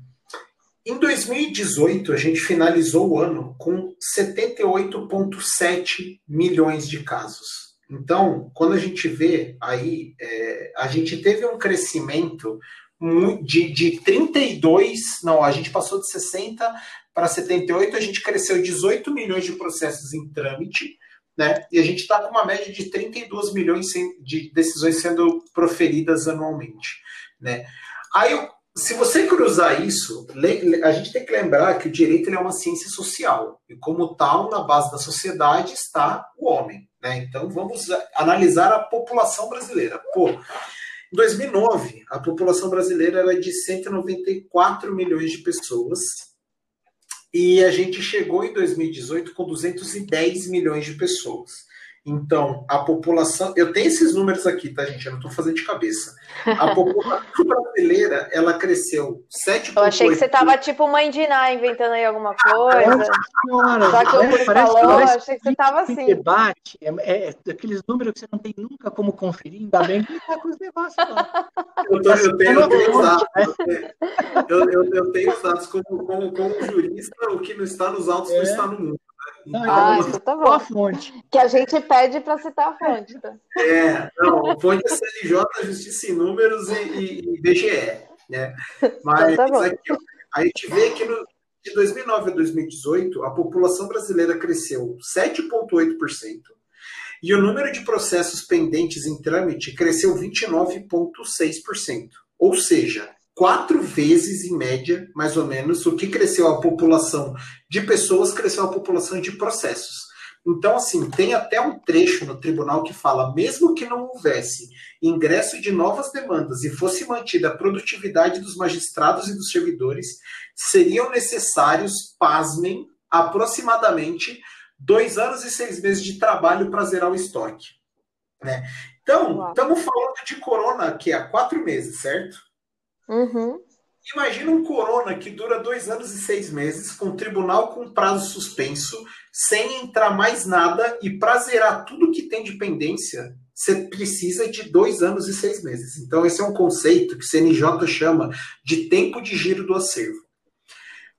Em 2018, a gente finalizou o ano com 78,7 milhões de casos. Então, quando a gente vê aí, é, a gente teve um crescimento de, de 32, não, a gente passou de 60 para 78, a gente cresceu 18 milhões de processos em trâmite, né? E a gente está com uma média de 32 milhões de decisões sendo proferidas anualmente, né? Aí, se você cruzar isso, a gente tem que lembrar que o direito é uma ciência social e, como tal, na base da sociedade está o homem, né? Então, vamos analisar a população brasileira. Pô, em 2009, a população brasileira era de 194 milhões de pessoas e a gente chegou em 2018 com 210 milhões de pessoas. Então, a população. Eu tenho esses números aqui, tá, gente? Eu não estou fazendo de cabeça. A população brasileira, ela cresceu 7,8%. Eu achei que você estava tipo mãe de Iná, inventando aí alguma coisa. Nossa senhora, Só que o parece, falou, parece achei que você estava assim. debate, é, é aqueles números que você não tem nunca como conferir, ainda bem que está com os negócios lá. Eu, tô, eu tenho, eu tenho os dados. Eu, eu, eu tenho os dados como, como, como jurista, o que não está nos autos não É. está no mundo. Não, Ah, então, então tá qual a bom. fonte? Que a gente pede para citar a fonte. Tá? É, não, fonte é CNJ, Justiça em Números e, e, e BGE, né? Mas Então tá bom. aqui, ó, a gente vê que no, de 2009 a 2018, a população brasileira cresceu 7,8% e o número de processos pendentes em trâmite cresceu 29,6%. Ou seja, quatro vezes em média, mais ou menos, o que cresceu a população de pessoas, cresceu a população de processos. Então, assim, tem até um trecho no tribunal que fala: mesmo que não houvesse ingresso de novas demandas e fosse mantida a produtividade dos magistrados e dos servidores, seriam necessários, pasmem, aproximadamente dois anos e seis meses de trabalho para zerar o estoque. Né? Então, estamos falando de corona que há quatro meses, certo? Uhum. Imagina um corona que dura dois anos e seis meses, com tribunal com prazo suspenso, sem entrar mais nada, e para zerar tudo que tem de pendência, você precisa de dois anos e seis meses. Então, esse é um conceito que o CNJ chama de tempo de giro do acervo.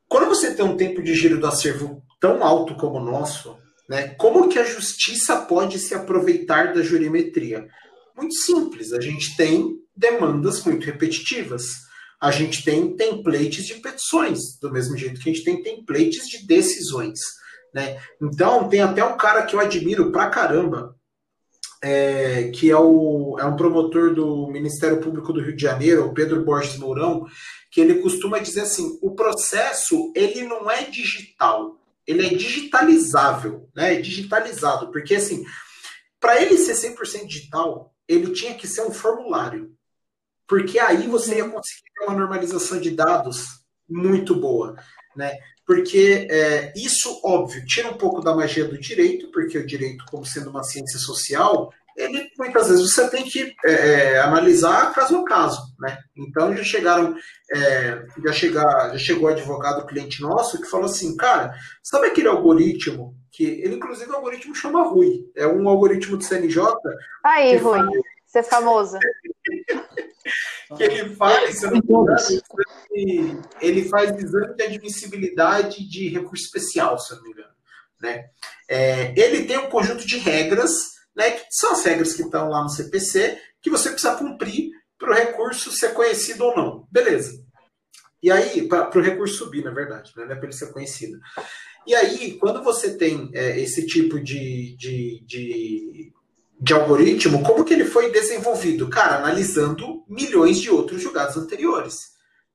Quando você tem um tempo de giro do acervo tão alto como o nosso, né, como que a justiça pode se aproveitar da jurimetria? Muito simples, a gente tem demandas muito repetitivas. A gente tem templates de petições, do mesmo jeito que a gente tem templates de decisões. Né? Então, tem até um cara que eu admiro pra caramba, é, que é, o, é um promotor do Ministério Público do Rio de Janeiro, o Pedro Borges Mourão, que ele costuma dizer assim: o processo ele não é digital, ele é digitalizável, né? É digitalizado, porque assim, para ele ser 100% digital, ele tinha que ser um formulário. Porque aí você ia conseguir ter uma normalização de dados muito boa, né? Porque é, isso, óbvio, tira um pouco da magia do direito, porque o direito, como sendo uma ciência social, ele muitas vezes você tem que é, analisar caso a caso, né? Então já chegaram, é, já, chegar, já chegou advogado cliente nosso que falou assim, cara, sabe aquele algoritmo que ele inclusive o algoritmo chama Rui, é um algoritmo do CNJ Aí, Rui, faz- ser famoso. que ele faz, ele faz exame de admissibilidade de recurso especial, se eu não me engano. Né? É, ele tem um conjunto de regras, né, que são as regras que estão lá no CPC, que você precisa cumprir para o recurso ser conhecido ou não. Beleza. E aí, para o recurso subir, na verdade, né, não é para ele ser conhecido. E aí, quando você tem é, esse tipo de, de, de, de algoritmo, como que ele foi desenvolvido? Cara, analisando milhões de outros julgados anteriores.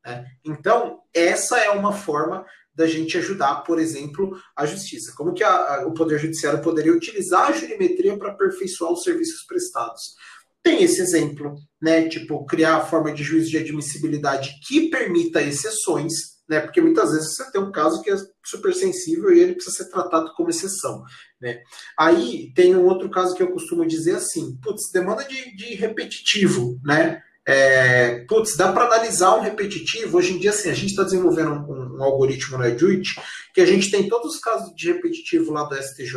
né? Então, essa é uma forma da gente ajudar, por exemplo, a justiça. Como que a- a- o Poder Judiciário poderia utilizar a jurimetria para aperfeiçoar os serviços prestados? Tem esse exemplo, né? Tipo, criar a forma de juízo de admissibilidade que permita exceções, né? Porque muitas vezes você tem um caso que é super sensível e ele precisa ser tratado como exceção, né? Aí tem um outro caso que eu costumo dizer assim, putz, demanda de, de repetitivo, né? É, putz, dá para analisar um repetitivo. Hoje em dia, assim, a gente está desenvolvendo um, um- um algoritmo no Edit que a gente tem todos os casos de repetitivo lá do STJ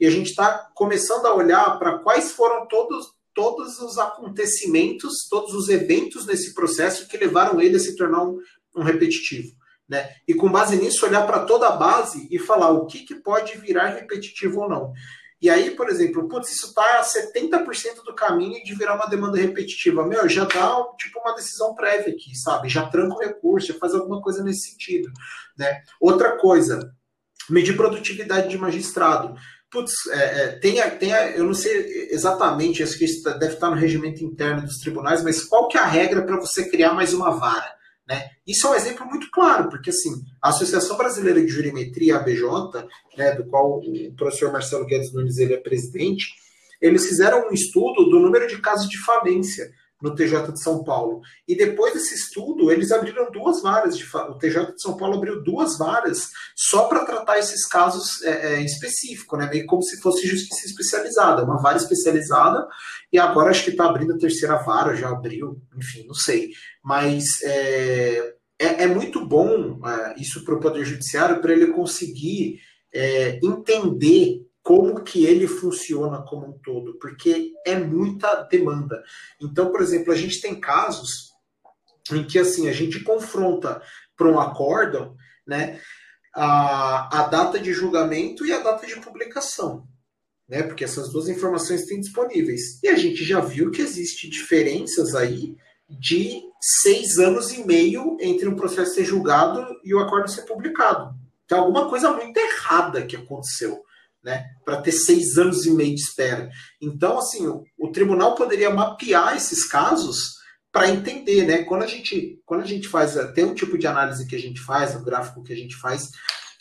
e a gente está começando a olhar para quais foram todos, todos os acontecimentos, todos os eventos nesse processo que levaram ele a se tornar um, um repetitivo. Né? E com base nisso, olhar para toda a base e falar o que, que pode virar repetitivo ou não. E aí, por exemplo, putz, isso está a 70% do caminho de virar uma demanda repetitiva. Meu, já dá tipo uma decisão prévia aqui, sabe? Já tranca o recurso, já faz alguma coisa nesse sentido. Né? Outra coisa, medir produtividade de magistrado. Putz, é, é, tem, a, tem a, eu não sei exatamente, acho que isso deve estar no regimento interno dos tribunais, mas qual que é a regra para você criar mais uma vara? Né? Isso é um exemplo muito claro, porque assim, a Associação Brasileira de Jurimetria, ABJ, né, do qual o professor Marcelo Guedes Nunes ele é presidente, eles fizeram um estudo do número de casos de falência no TJ de São Paulo. E depois desse estudo, eles abriram duas varas. De, o TJ de São Paulo abriu duas varas só para tratar esses casos é, é, específicos, né? meio como se fosse justiça especializada, uma vara especializada, e agora acho que está abrindo a terceira vara, já abriu, enfim, não sei. Mas é, é, é muito bom é, isso para o Poder Judiciário, para ele conseguir é, entender como que ele funciona como um todo, porque é muita demanda. Então, por exemplo, a gente tem casos em que assim a gente confronta para um acórdão, né, a, a data de julgamento e a data de publicação, né, porque essas duas informações têm disponíveis. E a gente já viu que existe diferenças aí de seis anos e meio entre um processo ser julgado e o acordo ser publicado. Tem alguma coisa muito errada que aconteceu né, para ter seis anos e meio de espera. Então, assim, o, o tribunal poderia mapear esses casos para entender, né? Quando a gente, quando a gente faz, tem um tipo de análise que a gente faz, o gráfico que a gente faz,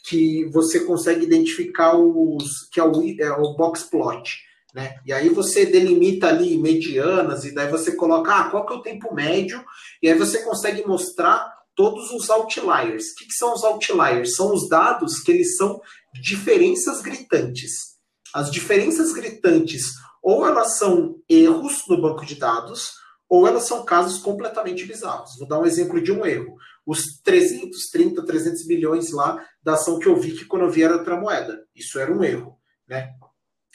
que você consegue identificar os, que é o, é o box plot, né? E aí você delimita ali medianas e daí você coloca, ah, qual que é o tempo médio? E aí você consegue mostrar todos os outliers. O que, que são os outliers? São os dados que eles são diferenças gritantes. As diferenças gritantes, ou elas são erros no banco de dados, ou elas são casos completamente bizarros. Vou dar um exemplo de um erro. Os 330, 300 bilhões lá da ação que eu vi que quando eu vi era outra moeda. Isso era um erro. Né?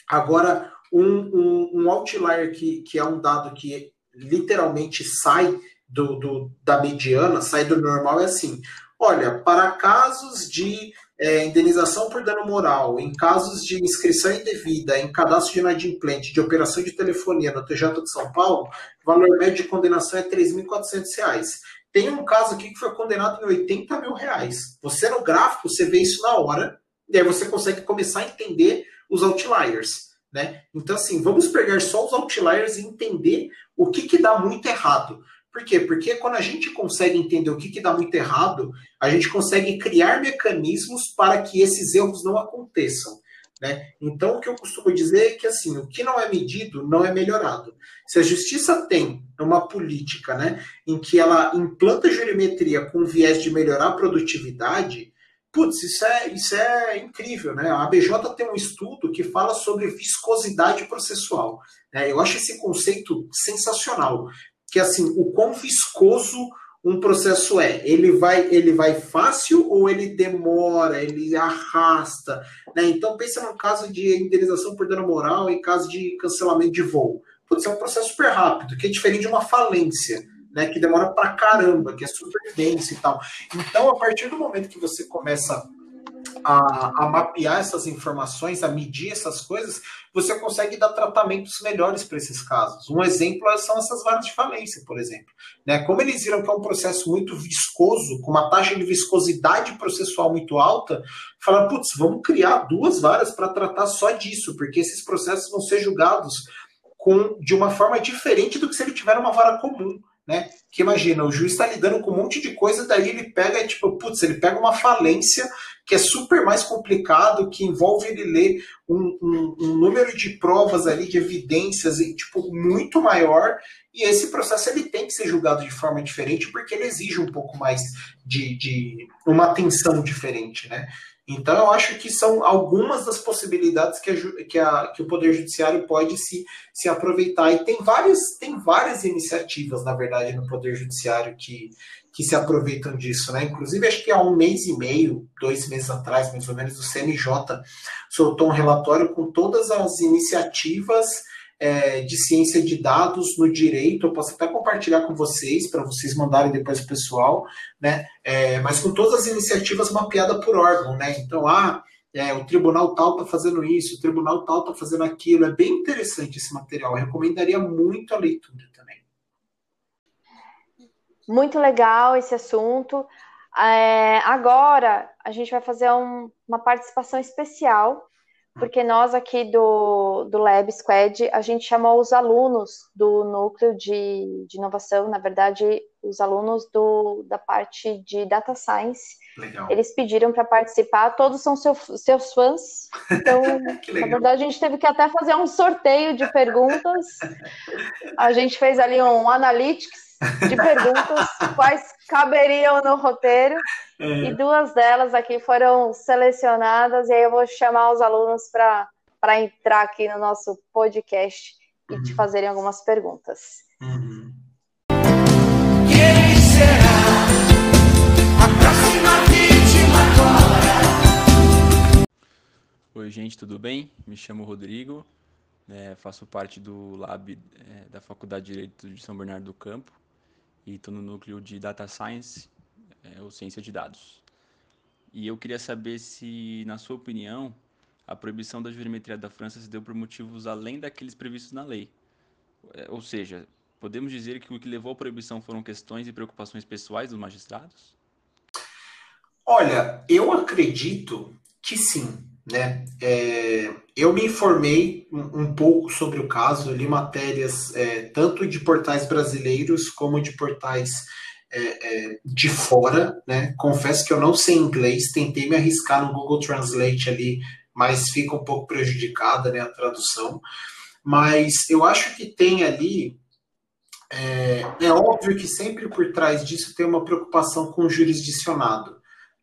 Agora, um, um, um outlier que, que é um dado que literalmente sai do, do, da mediana, sai do normal, é assim: olha, para casos de é, indenização por dano moral, em casos de inscrição indevida, em cadastro de inadimplente, de operação de telefonia no TJ de São Paulo, o valor médio de condenação é R$ 3.400. Tem um caso aqui que foi condenado em 80 mil reais. Você no gráfico, você vê isso na hora, e aí você consegue começar a entender os outliers. Né? Então, assim, vamos pegar só os outliers e entender o que, que dá muito errado. Por quê? Porque quando a gente consegue entender o que, que dá muito errado, a gente consegue criar mecanismos para que esses erros não aconteçam. Né? Então, o que eu costumo dizer é que assim, o que não é medido não é melhorado. Se a justiça tem uma política né, em que ela implanta jurimetria com viés de melhorar a produtividade, putz, isso é, isso é incrível. Né? A ABJ tem um estudo que fala sobre viscosidade processual. Né? Eu acho esse conceito sensacional que assim, o quão viscoso um processo é. Ele vai, ele vai fácil ou ele demora, ele arrasta, né? Então pensa no caso de indenização por dano moral em caso de cancelamento de voo. Putz, é um processo super rápido, que é diferente de uma falência, né? Que demora pra caramba, que é denso e tal. Então, a partir do momento que você começa a, a, mapear essas informações, a medir essas coisas, você consegue dar tratamentos melhores para esses casos. Um exemplo são essas varas de falência, por exemplo. Né? Como eles viram que é um processo muito viscoso, com uma taxa de viscosidade processual muito alta, falaram, putz, vamos criar duas varas para tratar só disso, porque esses processos vão ser julgados com, de uma forma diferente do que se ele tiver uma vara comum né? Que imagina, o juiz está lidando com um monte de coisa, daí ele pega, tipo, putz, ele pega uma falência que é super mais complicado, que envolve ele ler um, um, um número de provas ali, de evidências, e, tipo, muito maior, e esse processo ele tem que ser julgado de forma diferente, porque ele exige um pouco mais de, de uma atenção diferente, né? Então, eu acho que são algumas das possibilidades que, a, que, a, que, o Poder Judiciário pode se, se aproveitar. E tem várias, tem várias iniciativas, na verdade, no Poder Judiciário que, que se aproveitam disso. Né? Inclusive, acho que há um mês e meio, dois meses atrás, mais ou menos, o CNJ soltou um relatório com todas as iniciativas é, de ciência de dados no direito. Eu posso até compartilhar com vocês, para vocês mandarem depois o pessoal, né? É, mas com todas as iniciativas mapeadas por órgão, né? Então, ah, é, o tribunal tal está fazendo isso, o tribunal tal está fazendo aquilo. É bem interessante esse material. Eu recomendaria muito a leitura. Muito legal esse assunto. É, agora a gente vai fazer um, uma participação especial, porque nós aqui do, do Lab Squad, a gente chamou os alunos do núcleo de, de inovação, na verdade, os alunos do, da parte de Data Science. Legal. Eles pediram para participar, todos são seu, seus fãs. Então, na verdade, a gente teve que até fazer um sorteio de perguntas. A gente fez ali um analytics de perguntas quais caberiam no roteiro. É. E duas delas aqui foram selecionadas, e aí eu vou chamar os alunos para entrar aqui no nosso podcast e uhum. te fazerem algumas perguntas. Uhum. Quem será a próxima vítima agora? Oi, gente, tudo bem? Me chamo Rodrigo, né, faço parte do Lab é, da Faculdade de Direito de São Bernardo do Campo e estou no núcleo de Data Science, é, ou Ciência de Dados. E eu queria saber se, na sua opinião, a proibição da jurimetria da França se deu por motivos além daqueles previstos na lei. É, ou seja, podemos dizer que o que levou à proibição foram questões e preocupações pessoais dos magistrados? Olha, eu acredito que sim. Né? É, eu me informei um, um, pouco sobre o caso, li matérias é, tanto de portais brasileiros como de portais é, é, de fora. Né? Confesso que eu não sei inglês, tentei me arriscar no Google Translate ali, mas fica um pouco prejudicada né, a tradução. Mas eu acho que tem ali. É, é óbvio que sempre por trás disso tem uma preocupação com o jurisdicionado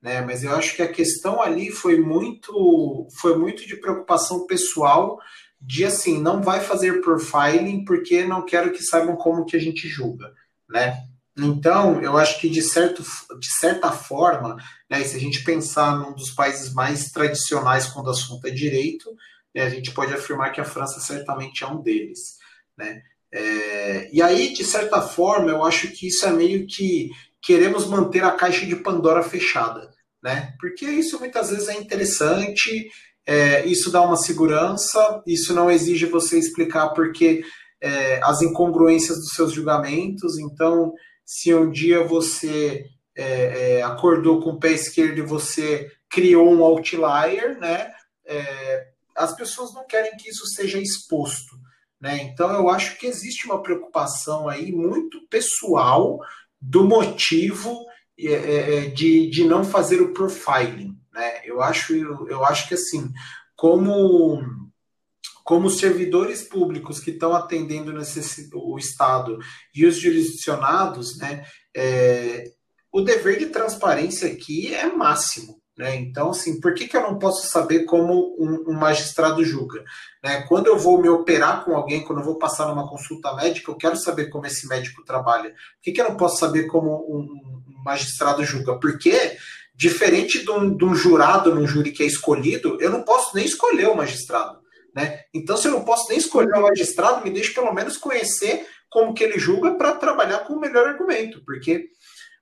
né? Mas eu acho que a questão ali foi muito, foi muito de preocupação pessoal, de assim, não vai fazer profiling porque não quero que saibam como que a gente julga, né? Então, eu acho que de, certo, de certa forma, né, se a gente pensar num dos países mais tradicionais quando o assunto é direito, né, a gente pode afirmar que a França certamente é um deles. Né? É, e aí, de certa forma, eu acho que isso é meio que queremos manter a caixa de Pandora fechada né? Porque isso muitas vezes é interessante, é, isso dá uma segurança, isso não exige você explicar porque é, as incongruências dos seus julgamentos. Então, se um dia você é, é acordou com o pé esquerdo e você criou um outlier, né? É, as pessoas não querem que isso seja exposto. Né? Então, eu acho que existe uma preocupação aí muito pessoal do motivo de, de não fazer o profiling. Né? Eu, acho, eu, acho que assim, como, como servidores públicos que estão atendendo o Estado e os jurisdicionados, né, é, o dever de transparência aqui é máximo. Né? Então, assim, por que, que eu não posso saber como um, um, magistrado julga? Né? Quando eu vou me operar com alguém, quando eu vou passar numa consulta médica, eu quero saber como esse médico trabalha. Por que, que eu não posso saber como um magistrado julga? Porque, diferente de um, de um jurado num júri que é escolhido, eu não posso nem escolher o magistrado. Né? Então, se eu não posso nem escolher o magistrado, me deixe pelo menos conhecer como que ele julga para trabalhar com o melhor argumento, porque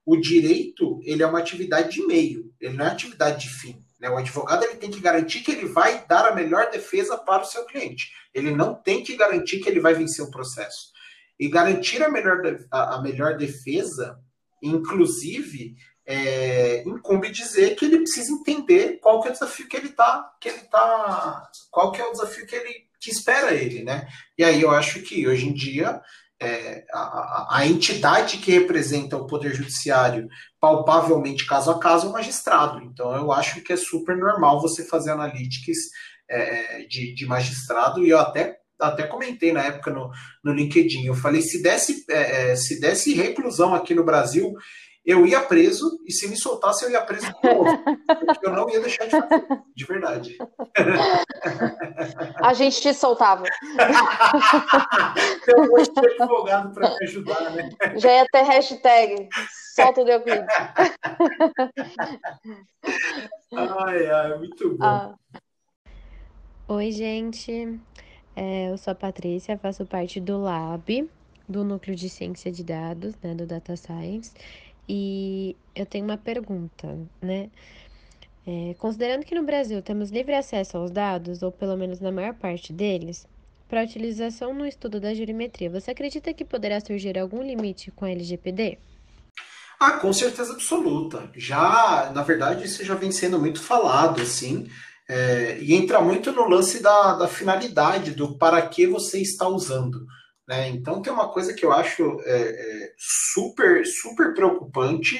o direito ele é uma atividade de meio, ele não é atividade de fim. Né? O advogado ele tem que garantir que ele vai dar a melhor defesa para o seu cliente. Ele não tem que garantir que ele vai vencer o processo. E garantir a melhor, a, a melhor defesa, inclusive, é, incumbe dizer que ele precisa entender qual que é o desafio que ele está, que ele tá, qual que é o desafio que ele que espera ele, né? E aí eu acho que hoje em dia é, a, a, entidade que representa o Poder Judiciário palpavelmente caso a caso é o magistrado. Então, eu acho que é super normal você fazer analytics é, de, de, magistrado, e eu até, até comentei na época no, no LinkedIn. Eu falei: se desse, é, é se desse reclusão aqui no Brasil, eu ia preso e se me soltasse eu ia preso de novo. eu não ia deixar de fazer, de verdade. A gente te soltava. Tem um monte de advogado para me ajudar, né? Já ia ter hashtag solta o Euclides. Ai, ai, muito bom. Ah. Oi, gente. É, eu sou a Patrícia, faço parte do Lab, do Núcleo de Ciência de Dados, né, do Data Science, e eu tenho uma pergunta, né? É, considerando que no Brasil temos livre acesso aos dados, ou pelo menos na maior parte deles, para utilização no estudo da jurimetria, você acredita que poderá surgir algum limite com a LGPD? Ah, com certeza absoluta. Já, na verdade, isso já vem sendo muito falado, assim, é, e entra muito no lance da, da finalidade, do para que você está usando. Né? Então, tem uma coisa que eu acho é, é, super, super preocupante,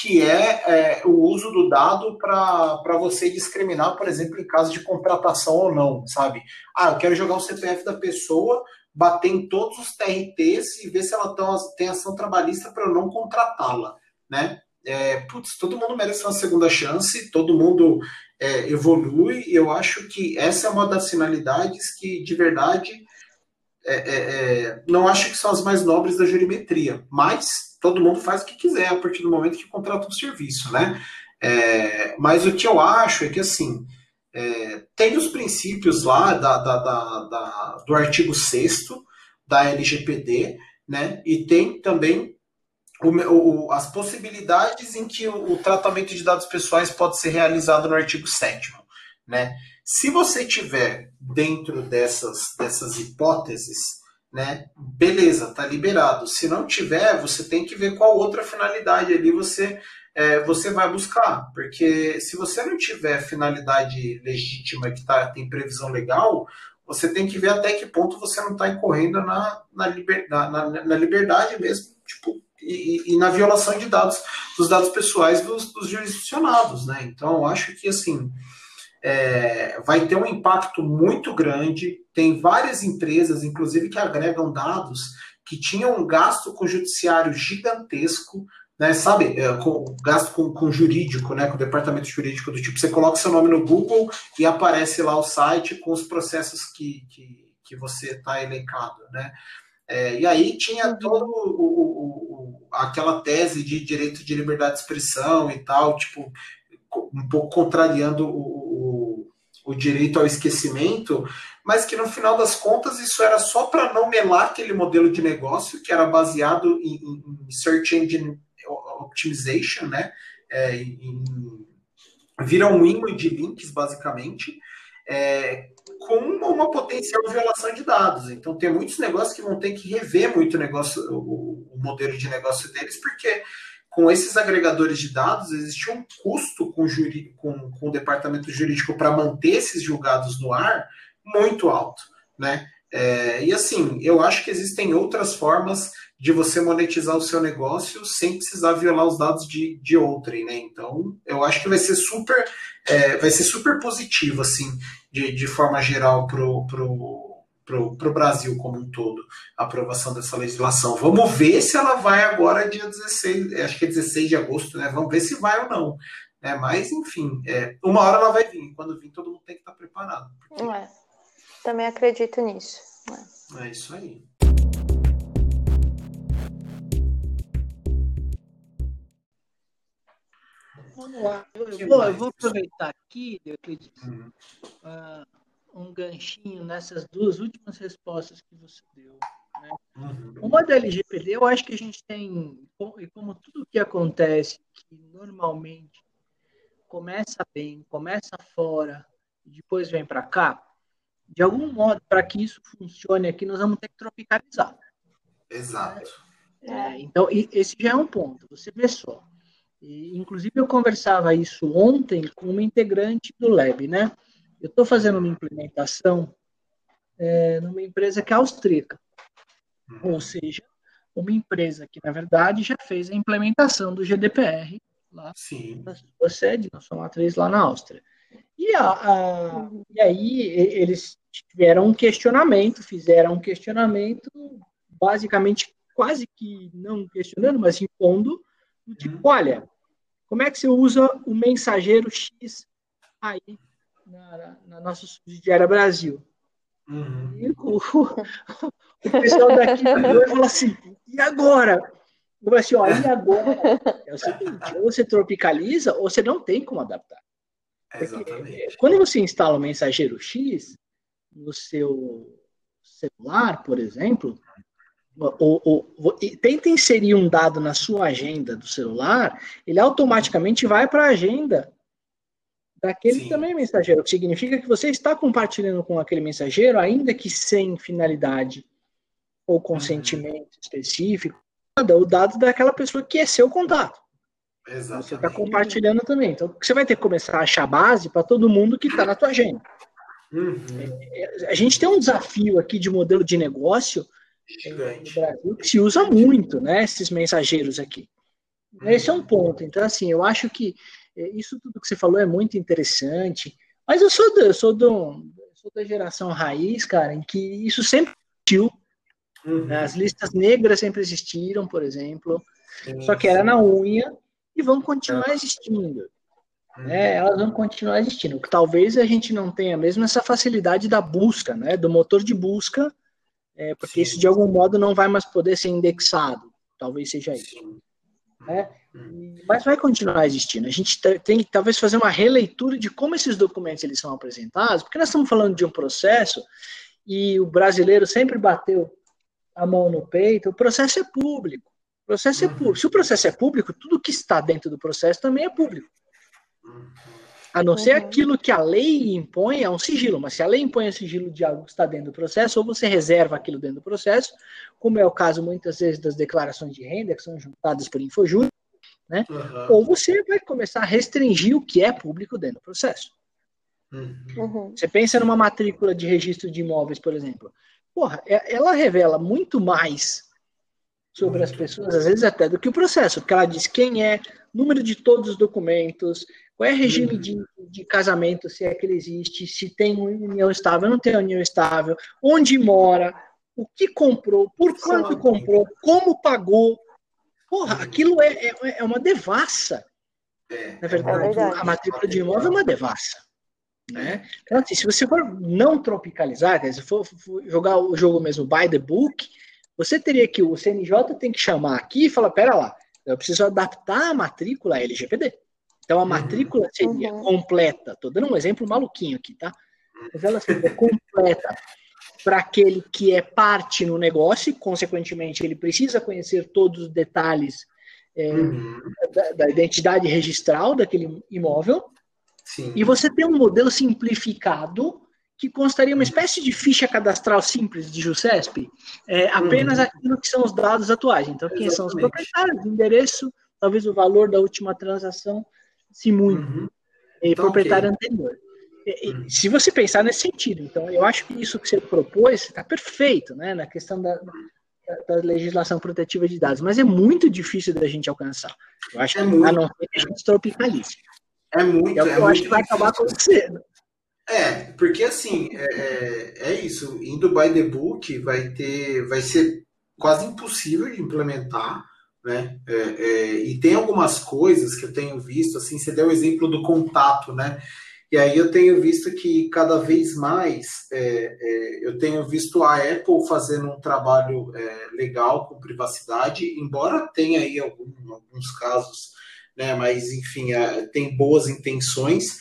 que é, é o uso do dado para você discriminar, por exemplo, em caso de contratação ou não, sabe? Ah, eu quero jogar o CPF da pessoa, bater em todos os TRTs e ver se ela tem ação trabalhista para eu não contratá-la, né? É, putz, todo mundo merece uma segunda chance, todo mundo é, evolui, e eu acho que essa é uma das finalidades que, de verdade, é, é, é não acho que são as mais nobres da jurimetria, mas todo mundo faz o que quiser a partir do momento que contrata um serviço, né? É, mas o que eu acho é que, assim, é, tem os princípios lá da, da, da, do artigo 6 da LGPD, né? E tem também o, o, as possibilidades em que o, o, tratamento de dados pessoais pode ser realizado no artigo 7 né? Se você tiver dentro dessas, dessas hipóteses, né? Beleza, tá liberado. Se não tiver, você tem que ver qual outra finalidade ali você é, você vai buscar, porque se você não tiver finalidade legítima que tá, tem previsão legal, você tem que ver até que ponto você não está incorrendo na, na, liber, na, na, na, liberdade mesmo, tipo, e, e, na violação de dados, dos dados pessoais dos, dos jurisdicionados, né? Então, eu acho que assim é, vai ter um impacto muito grande. Tem várias empresas, inclusive, que agregam dados que tinham um gasto com o judiciário gigantesco, né, sabe, é, com, gasto com, com jurídico, né, com o departamento jurídico do tipo, você coloca seu nome no Google e aparece lá o site com os processos que, que, que você está elencado, né. É, e aí tinha uhum. todo o, aquela tese de direito de liberdade de expressão e tal, tipo, um pouco contrariando o, o direito ao esquecimento, mas que no final das contas isso era só para não melar aquele modelo de negócio que era baseado em, em Search Engine Optimization, né? É, em, vira um imã de links, basicamente, é, com uma potencial violação de dados. Então, tem muitos negócios que vão ter que rever muito o, negócio, o, modelo de negócio deles, porque com esses agregadores de dados, existia um custo com, juri, com, com o departamento jurídico para manter esses julgados no ar muito alto, né? É, e assim, eu acho que existem outras formas de você monetizar o seu negócio sem precisar violar os dados de, de outrem, né? Então, eu acho que vai ser super, é, vai ser super positivo, assim, de, de forma geral pro, pro, para o Brasil como um todo, a aprovação dessa legislação. Vamos ver se ela vai agora dia 16, acho que é 16 de agosto, né? Vamos ver se vai ou não. É, mas, enfim, é, uma hora ela vai vir. Quando vir, todo mundo tem que estar preparado. Porque... É, também acredito nisso. É, é isso aí. Eu, vou, eu vou aproveitar aqui, Euclides, uhum. uh, um ganchinho nessas duas últimas respostas que você deu. Né? Uhum. Uma da LGPD, eu acho que a gente tem, e como tudo que acontece, que normalmente começa bem, começa fora e depois vem para cá, de algum modo, para que isso funcione aqui, nós vamos ter que tropicalizar. Exato. É, então, esse já é um ponto, você vê só. E, inclusive, eu conversava isso ontem com uma integrante do Lab, né? Eu estou fazendo uma implementação é, numa empresa que é austríaca, uhum. ou seja, uma empresa que, na verdade, já fez a implementação do GDPR lá Sim. na sua sede, na sua matriz lá na Áustria. E, a, a, uhum. e aí eles tiveram um questionamento, fizeram um questionamento, basicamente quase que não questionando, mas impondo, do tipo, olha, como é que você usa o mensageiro X aí na, na nossa subsidiária Brasil. Uhum. E o, o, pessoal daqui falou assim, e agora? Eu falei assim, ó, e agora? É o seguinte, ou você tropicaliza ou você não tem como adaptar. Porque, quando você instala o mensageiro X, no seu celular, por exemplo, ou, ou, ou, tenta inserir um dado na sua agenda do celular, ele automaticamente vai para a agenda daquele Sim. também mensageiro, o que significa que você está compartilhando com aquele mensageiro, ainda que sem finalidade ou consentimento uhum. específico, o dado daquela pessoa que é seu contato. Exatamente. Você está compartilhando também. Então, você vai ter que começar a achar base para todo mundo que está na tua agenda. Uhum. É, a gente tem um desafio aqui de modelo de negócio Gigante. no Brasil que se usa muito, né? Esses mensageiros aqui. Uhum. Esse é um ponto. Então, assim, eu acho que é, isso tudo que você falou é muito interessante. Mas eu sou, do, eu sou, do, sou da geração raiz, cara, em que isso sempre existiu. Uhum. As listas negras sempre existiram, por exemplo. Sim, só que era na unha e vão continuar existindo. Uhum. Né? Elas vão continuar existindo. Talvez a gente não tenha mesmo essa facilidade da busca, né? do motor de busca, é, porque Sim. isso de algum modo não vai mais poder ser indexado. Talvez seja isso. Né? Mas vai continuar existindo. A gente tem que talvez fazer uma releitura de como esses documentos eles são apresentados, porque nós estamos falando de um processo e o brasileiro sempre bateu a mão no peito. O processo é público. O processo é público. Se o processo é público, tudo que está dentro do processo também é público. A não ser uhum. aquilo que a lei impõe é um sigilo, mas se a lei impõe o sigilo de algo que está dentro do processo, ou você reserva aquilo dentro do processo, como é o caso muitas vezes das declarações de renda que são juntadas por Infojúri, né? Uhum. Ou você vai começar a restringir o que é público dentro do processo. Uhum. Você pensa numa matrícula de registro de imóveis, por exemplo. Porra, é, ela revela muito mais sobre as pessoas, às vezes até do que o processo, porque ela diz quem é, número de todos os documentos, qual é o regime de, de casamento, se é que ele existe, se tem união estável, não tem união estável, onde mora, o que comprou, por quanto comprou, como pagou, Porra, aquilo é, é, é uma devassa. É, Na verdade, é verdade, a matrícula de imóvel é uma devassa. Né? Então, assim, se você for não tropicalizar, se for, for, jogar o jogo mesmo by the book, você teria que, o CNJ tem que chamar aqui e falar, pera lá, eu preciso adaptar a matrícula à LGPD. Então, a uhum. matrícula seria uhum. completa. Estou dando um exemplo maluquinho aqui, tá? Mas ela seria completa para aquele que é parte no negócio, e, consequentemente, ele precisa conhecer todos os detalhes é, uhum. da, da, identidade registral daquele imóvel. Sim. E você tem um modelo simplificado que constaria uma espécie de ficha cadastral simples de JUSESP, é, apenas uhum. aquilo que são os dados atuais. Então, quem Exatamente. são os proprietários, o endereço, talvez o valor da última transação, se muito, uhum. e então, proprietário okay. anterior. Hum. se você pensar nesse sentido. Então, eu acho que isso que você propôs está perfeito, né, na questão da, da, legislação protetiva de dados, mas é muito difícil da gente alcançar. Eu acho é que muito. a não ser que a gente tropicalize. É muito. É o que é eu acho que vai acabar acontecendo. É, porque assim, é, é, é, isso, indo by the book vai ter, vai ser quase impossível de implementar, né? É, é, e tem algumas coisas que eu tenho visto, assim, você deu o exemplo do contato, né? E aí eu tenho visto que cada vez mais é, é, eu tenho visto a Apple fazendo um trabalho é, legal com privacidade, embora tenha aí algum, alguns casos, né, mas enfim, é, tem boas intenções.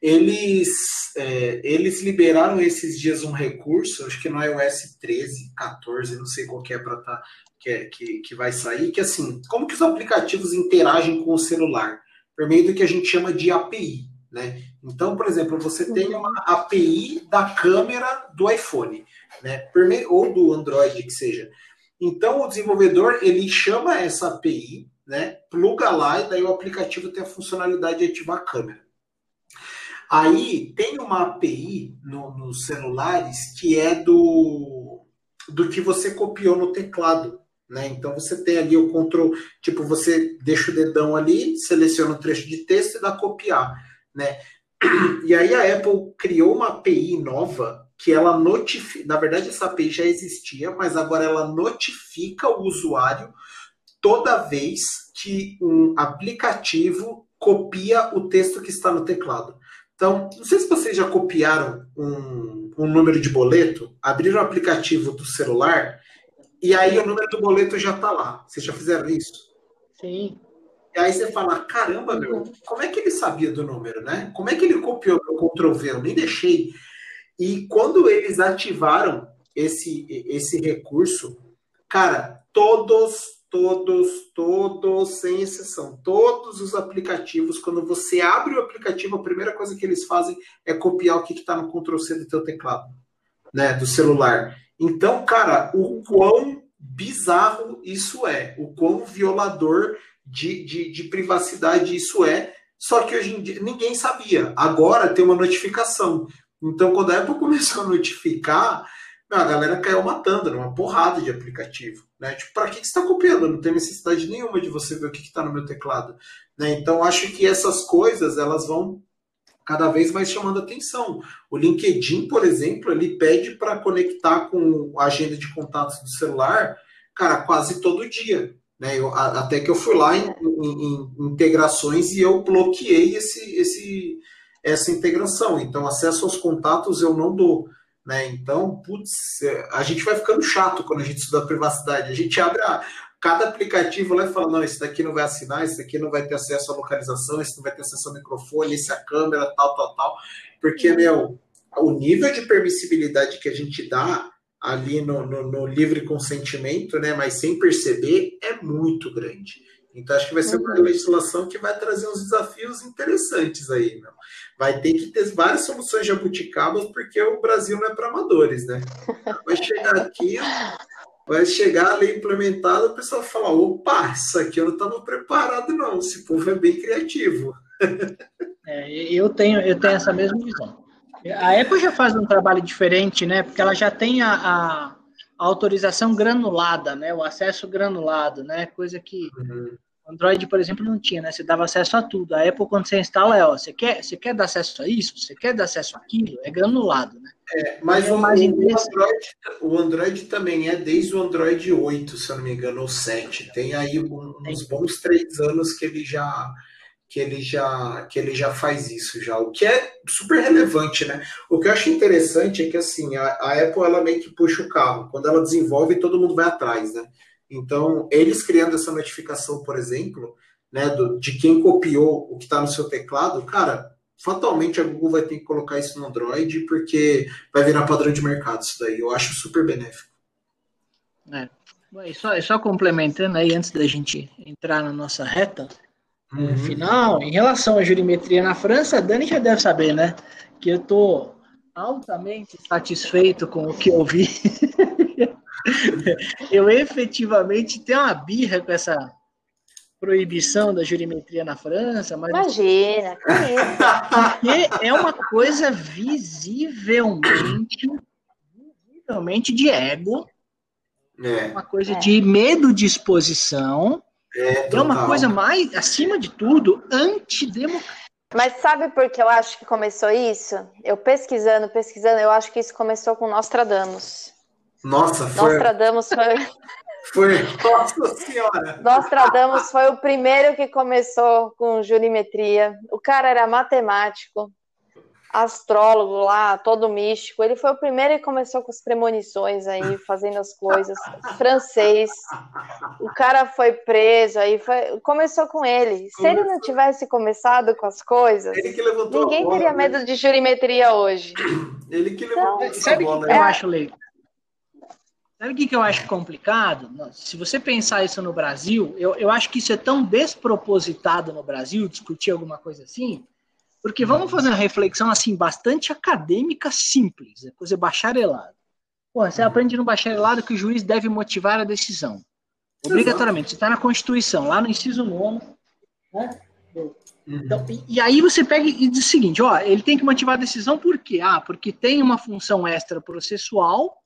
Eles, é, eles liberaram esses dias um recurso, acho que no iOS 13, 14, não sei qual que é para tá, que, é, que, que vai sair, que assim, como que os aplicativos interagem com o celular? Por meio do que a gente chama de API. Né? Então, por exemplo, você tem uhum. uma API da câmera do iPhone, né? ou do Android, que seja. Então, o desenvolvedor ele chama essa API, né? pluga lá e daí o aplicativo tem a funcionalidade de ativar a câmera. Aí tem uma API no, nos celulares que é do, do que você copiou no teclado. Né? Então você tem ali o control, tipo, você deixa o dedão ali, seleciona o trecho de texto e dá copiar né? E aí a Apple criou uma API nova que ela notifica, na verdade essa API já existia, mas agora ela notifica o usuário toda vez que um aplicativo copia o texto que está no teclado. Então, não sei se vocês já copiaram um, um número de boleto, abriram o aplicativo do celular e aí o número do boleto já está lá. Vocês já fizeram isso? Sim. E aí você fala, caramba, meu, como é que ele sabia do número, né? Como é que ele copiou o Ctrl V? Eu nem deixei. E quando eles ativaram esse, esse recurso, cara, todos, todos, todos, sem exceção, todos os aplicativos, quando você abre o aplicativo, a primeira coisa que eles fazem é copiar o que está no Ctrl C do teu teclado, né, do celular. Então, cara, o quão bizarro isso é, o quão violador de, de, de privacidade isso é, só que hoje em dia ninguém sabia. Agora tem uma notificação. Então, quando a Apple começou a notificar, a galera caiu matando numa porrada de aplicativo. Né? Tipo, para que, que você está copiando? Não tem necessidade nenhuma de você ver o que está no meu teclado. Né? Então, acho que essas coisas elas vão cada vez mais chamando atenção. O LinkedIn, por exemplo, ele pede para conectar com a agenda de contatos do celular, cara, quase todo dia. Né? Eu, até que eu fui lá em, em, em integrações e eu bloqueei esse, esse essa integração. Então, acesso aos contatos eu não dou. Né? Então, putz, é, a gente vai ficando chato quando a gente estuda privacidade. A gente abre a, cada aplicativo lá e fala: não, esse daqui não vai assinar, esse daqui não vai ter acesso à localização, esse não vai ter acesso ao microfone, esse é a câmera, tal, tal, tal. Porque, meu, o nível de permissibilidade que a gente dá ali no, no, no livre consentimento, né, mas sem perceber, é muito grande. Então, acho que vai ser uma uhum. legislação que vai trazer uns desafios interessantes aí, meu. Vai ter que ter várias soluções jabuticabas, porque o Brasil não é para amadores, né? Vai chegar aqui, vai chegar a lei implementada, o pessoal fala: opa, isso aqui eu não estava preparado, não. Esse povo é bem criativo. É, eu, tenho, eu tenho essa mesma visão. A Apple já faz um trabalho diferente, né? Porque ela já tem a, a, a autorização granulada, né? O acesso granulado, né? Coisa que. Uhum Android, por exemplo, não tinha, né? Você dava acesso a tudo. A Apple, quando você instala, é, ó, você quer, você quer dar acesso a isso? Você quer dar acesso àquilo? É granulado, né? É, mas é o, o, Android, o Android também é desde o Android 8, se eu não me engano, ou 7. Tem aí uns bons três anos que ele já que ele já que ele já faz isso já, o que é super relevante, né? O que eu acho interessante é que assim a, a Apple ela meio que puxa o carro, quando ela desenvolve todo mundo vai atrás, né? Então, eles criando essa notificação, por exemplo, né, do, de quem copiou o que está no seu teclado, cara, fatalmente a Google vai ter que colocar isso no Android, porque vai virar padrão de mercado isso daí. Eu acho super benéfico. É. E só, só complementando aí, antes da gente entrar na nossa reta uhum. final, em relação à jurimetria na França, a Dani já deve saber, né? Que eu estou altamente satisfeito com o que eu vi. eu efetivamente tenho uma birra com essa proibição da jurimetria na França, mas imagina, porque é uma coisa visivelmente, visivelmente de ego, é. uma coisa é. de medo de exposição, é, é uma coisa mais, acima de tudo, antidemocrática. Mas sabe por que eu acho que começou isso? Eu pesquisando, pesquisando, eu acho que isso começou com Nostradamus. Nossa, foi. Nostradamus foi. Foi, nossa senhora! Nostradamus foi o primeiro que começou com jurimetria. O cara era matemático, astrólogo lá, todo místico. Ele foi o primeiro que começou com as premonições aí, fazendo as coisas. Francês. O cara foi preso aí, foi... começou com ele. Se ele não tivesse começado com as coisas, ninguém teria medo né? de jurimetria hoje. Ele que levantou então, Sabe o que eu acho, Leite? Sabe o que, que eu acho complicado? Se você pensar isso no Brasil, eu, eu acho que isso é tão despropositado no Brasil, discutir alguma coisa assim, porque vamos fazer uma reflexão assim, bastante acadêmica simples, é coisa bacharelada. Pô, você aprende no bacharelado que o juiz deve motivar a decisão. Obrigatoriamente. Você está na Constituição, lá no inciso 9. Né? Então, e, e, aí você pega e diz o seguinte: ó, ele tem que motivar a decisão por quê? Ah, porque tem uma função extra processual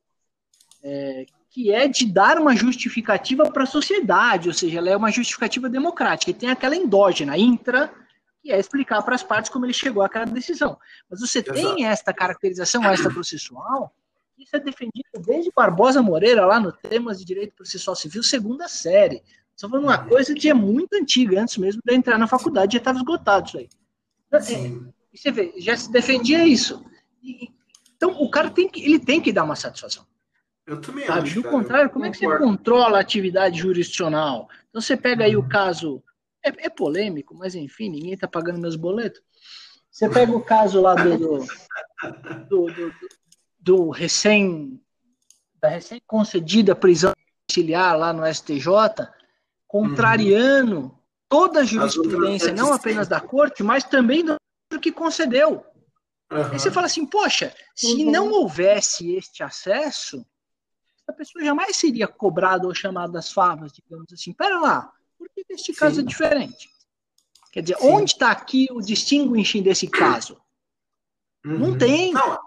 é, que é de dar uma justificativa para a sociedade, ou seja, ela é uma justificativa democrática, e tem aquela endógena, intra, que é explicar para as partes como ele chegou àquela decisão. Mas você Exato. tem esta caracterização extra-processual, isso é defendido desde Barbosa Moreira, lá no Temas de Direito Processual Civil, segunda série. Só falando uma coisa que é muito antiga, antes mesmo de entrar na faculdade, já estava esgotado isso aí. Então, é, você vê, já se defendia isso. E, então, o cara tem que, ele tem que dar uma satisfação. Eu também sabe? acho. Do contrário, como é que você controla a atividade jurisdicional? Então você pega aí o uhum. caso. É, é polêmico, mas enfim, ninguém está pagando meus boletos. Você pega o caso lá do, do, do, do, do recém da recém concedida prisão domiciliar lá no STJ, contrariando uhum. toda a jurisprudência, não apenas da corte, mas também do que concedeu. Uhum. Aí você fala assim, poxa, se uhum. não houvesse este acesso, a pessoa jamais seria cobrada ou chamada às favas, digamos assim. Pera lá, por que este caso Sim. é diferente? Quer dizer, Sim. onde está aqui o distinguishing desse caso? Uhum. Não tem. Não,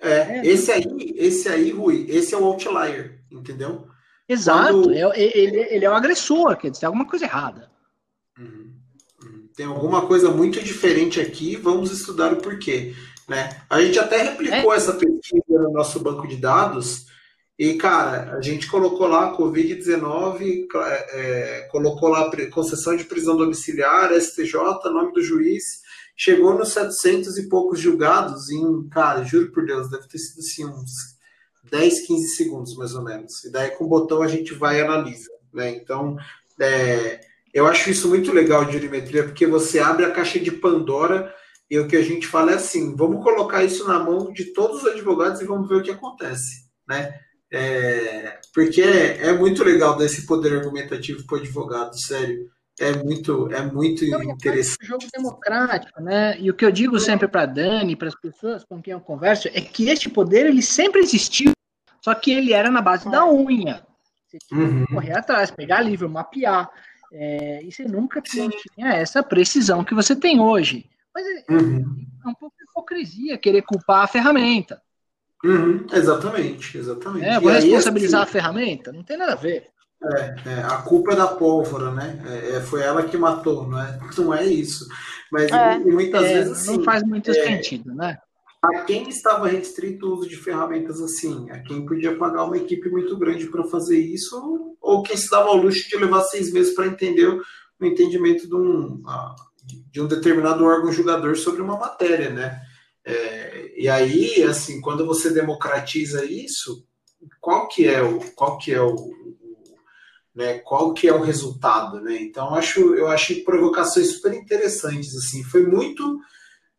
é, é, esse aí, esse aí, Rui, esse é o outlier, entendeu? Exato, Quando... é, ele, ele, é o agressor, quer dizer, tem alguma coisa errada. Uhum. uhum. Tem alguma coisa muito diferente aqui, vamos estudar o porquê. Né? A gente até replicou é. essa pesquisa no nosso banco de dados, e, cara, a gente colocou lá Covid-19, é, é, colocou lá concessão de prisão domiciliar, STJ, nome do juiz, chegou nos 700 e poucos julgados em, cara, juro por Deus, deve ter sido assim uns 10, 15 segundos, mais ou menos. E daí com o botão a gente vai e analisa, né? Então, é, eu acho isso muito legal de jurimetria, porque você abre a caixa de Pandora e o que a gente fala é assim, vamos colocar isso na mão de todos os advogados e vamos ver o que acontece, né? É, porque é, é, muito legal dar esse poder argumentativo para o advogado, sério. É muito, é muito Não, interessante. É um jogo democrático, né? E o que eu digo sempre para Dani, para as pessoas com quem eu converso, é que este poder ele sempre existiu, só que ele era na base da unha. Você tinha uhum. que correr atrás, pegar livro, mapear. É, e você nunca tinha essa precisão que você tem hoje. Mas é, uhum. é um pouco de hipocrisia querer culpar a ferramenta. Uhum, exatamente, exatamente. É, vou e responsabilizar aí, assim, a ferramenta? Não tem nada a ver. É, é, a culpa é da pólvora, né? É, é foi ela que matou, não é, não é isso. Mas é. muitas é, vezes assim, não faz muito sentido, né? A quem estava restrito o uso de ferramentas assim, a quem podia pagar uma equipe muito grande para fazer isso, ou quem se dava ao luxo de levar seis meses para entender o, o entendimento de um, de um determinado órgão julgador sobre uma matéria, né? É, e aí, assim, quando você democratiza isso, qual que é o, qual que é o, o né, qual que é o resultado, né? Então, acho, eu achei provocações super interessantes, assim, foi muito,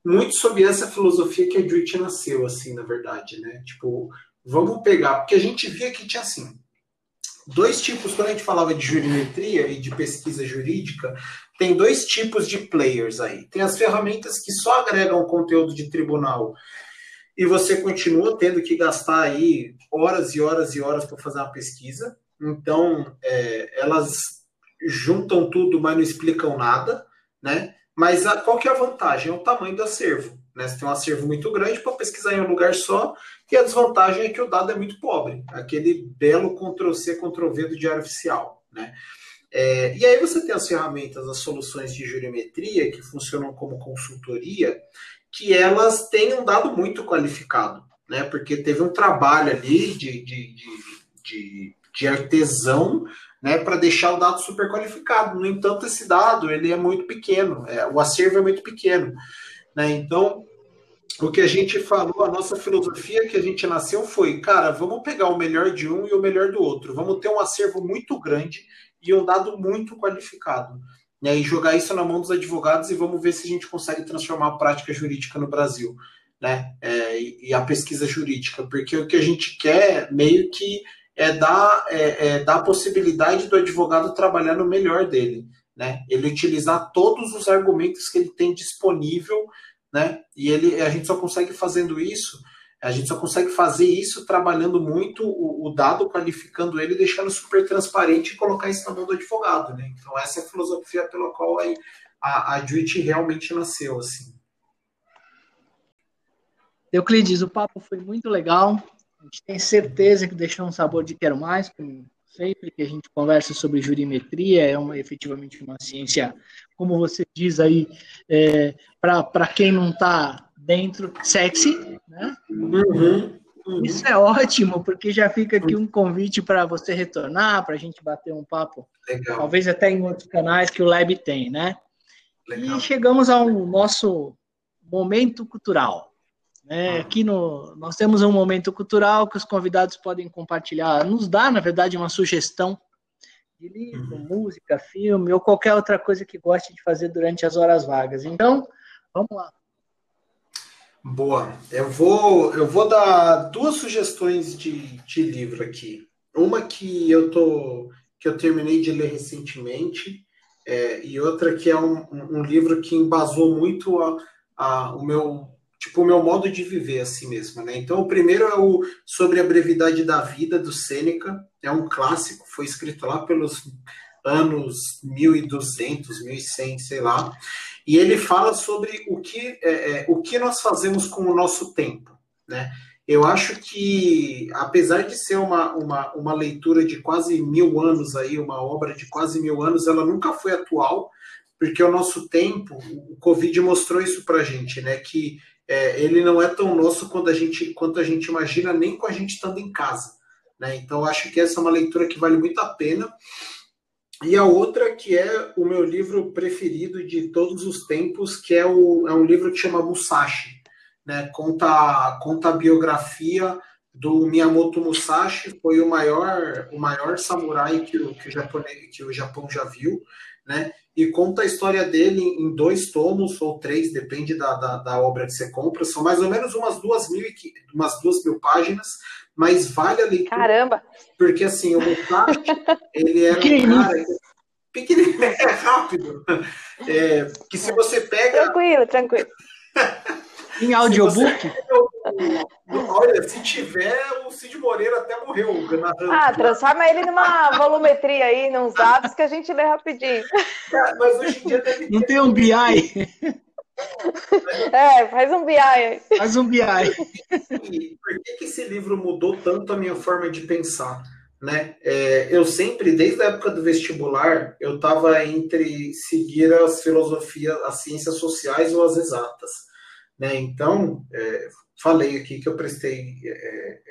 muito sobre essa filosofia que a Druid nasceu, assim, na verdade, né? Tipo, vamos pegar, porque a gente via que tinha, assim, dois tipos, quando a gente falava de jurimetria e de pesquisa jurídica, tem dois tipos de players aí. Tem as ferramentas que só agregam conteúdo de tribunal e você continua tendo que gastar aí horas e horas e horas para fazer uma pesquisa. Então, é, elas juntam tudo, mas não explicam nada, né? Mas a, qual que é a vantagem? É o tamanho do acervo. Né? Você tem um acervo muito grande para pesquisar em um lugar só, e a desvantagem é que o dado é muito pobre. Aquele belo Ctrl-C, Ctrl-V do diário oficial, né? É, e aí você tem as ferramentas, as soluções de jurimetria que funcionam como consultoria, que elas têm um dado muito qualificado, né? Porque teve um trabalho ali de, de, de, de, artesão né, para deixar o dado super qualificado. No entanto, esse dado ele é muito pequeno, é, o acervo é muito pequeno. Né? Então, o que a gente falou, a nossa filosofia que a gente nasceu foi, cara, vamos pegar o melhor de um e o melhor do outro. Vamos ter um acervo muito grande e um dado muito qualificado. Né, e jogar isso na mão dos advogados e vamos ver se a gente consegue transformar a prática jurídica no Brasil. Né? É, e a pesquisa jurídica, porque o que a gente quer meio que é dar, é, é dar a possibilidade do advogado trabalhar no melhor dele. Né? Ele utilizar todos os argumentos que ele tem disponível, né? E ele, a gente só consegue fazendo isso a gente só consegue fazer isso trabalhando muito o, o, dado, qualificando ele, deixando super transparente e colocar isso na mão do advogado, né? Então essa é a filosofia pela qual a, a, a realmente nasceu, assim. Euclides, o papo foi muito legal. A gente tem certeza que deixou um sabor de quero mais, como sempre que a gente conversa sobre jurimetria, é uma, efetivamente uma ciência, como você diz aí, é, para quem não está dentro, sexy, né? Uhum, uhum. Isso é ótimo, porque já fica aqui um convite para você retornar, para a gente bater um papo, Legal. talvez até em outros canais que o Lab tem, né? Legal. E chegamos ao nosso momento cultural. Né? Ah. Aqui no, nós temos um momento cultural que os convidados podem compartilhar, nos dá, na verdade, uma sugestão de livro, uhum. música, filme ou qualquer outra coisa que goste de fazer durante as horas vagas. Então, vamos lá. Boa. Eu vou, eu vou dar duas sugestões de, de livro aqui. Uma que eu tô que eu terminei de ler recentemente é, e outra que é um, um, livro que embasou muito a, a, o meu tipo o meu modo de viver assim mesmo, né? Então o primeiro é o sobre a brevidade da vida do Sêneca, é um clássico, foi escrito lá pelos anos 1200, 1100, sei lá, e ele fala sobre o que é, é, o que nós fazemos com o nosso tempo, né? Eu acho que, apesar de ser uma, uma, uma leitura de quase mil anos aí, uma obra de quase mil anos, ela nunca foi atual, porque o nosso tempo, o Covid mostrou isso para a gente, né? Que é, ele não é tão nosso quanto a gente, quanto a gente imagina, nem com a gente estando em casa. Né? Então, acho que essa é uma leitura que vale muito a pena. E a outra que é o meu livro preferido de todos os tempos, que é, o, é um livro que chama Musashi né, conta, conta a biografia do Miyamoto Musashi, foi o maior, o maior samurai que o, que o, japonês, que o Japão já viu, né? E conta a história dele em dois tomos ou três, depende da, da, da obra que você compra. São mais ou menos umas duas mil, umas duas mil páginas, mas vale a leitura. Caramba! Porque assim, o Musashi, ele era um cara pequenininho, é rápido. É, que se você pega. Tranquilo, tranquilo. Em audiobook? Olha, se tiver, o Cid Moreira até morreu narrando. Ah, transforma ele numa volumetria aí, nos dados que a gente lê rapidinho. É, mas hoje em dia deve Não tem um BI? É, faz um BI aí. Faz um BI. E por que, que esse livro mudou tanto a minha forma de pensar? Né? É, eu sempre, desde a época do vestibular, eu estava entre seguir as filosofias, as ciências sociais ou as exatas. Né? Então, é, falei aqui que eu prestei é, é,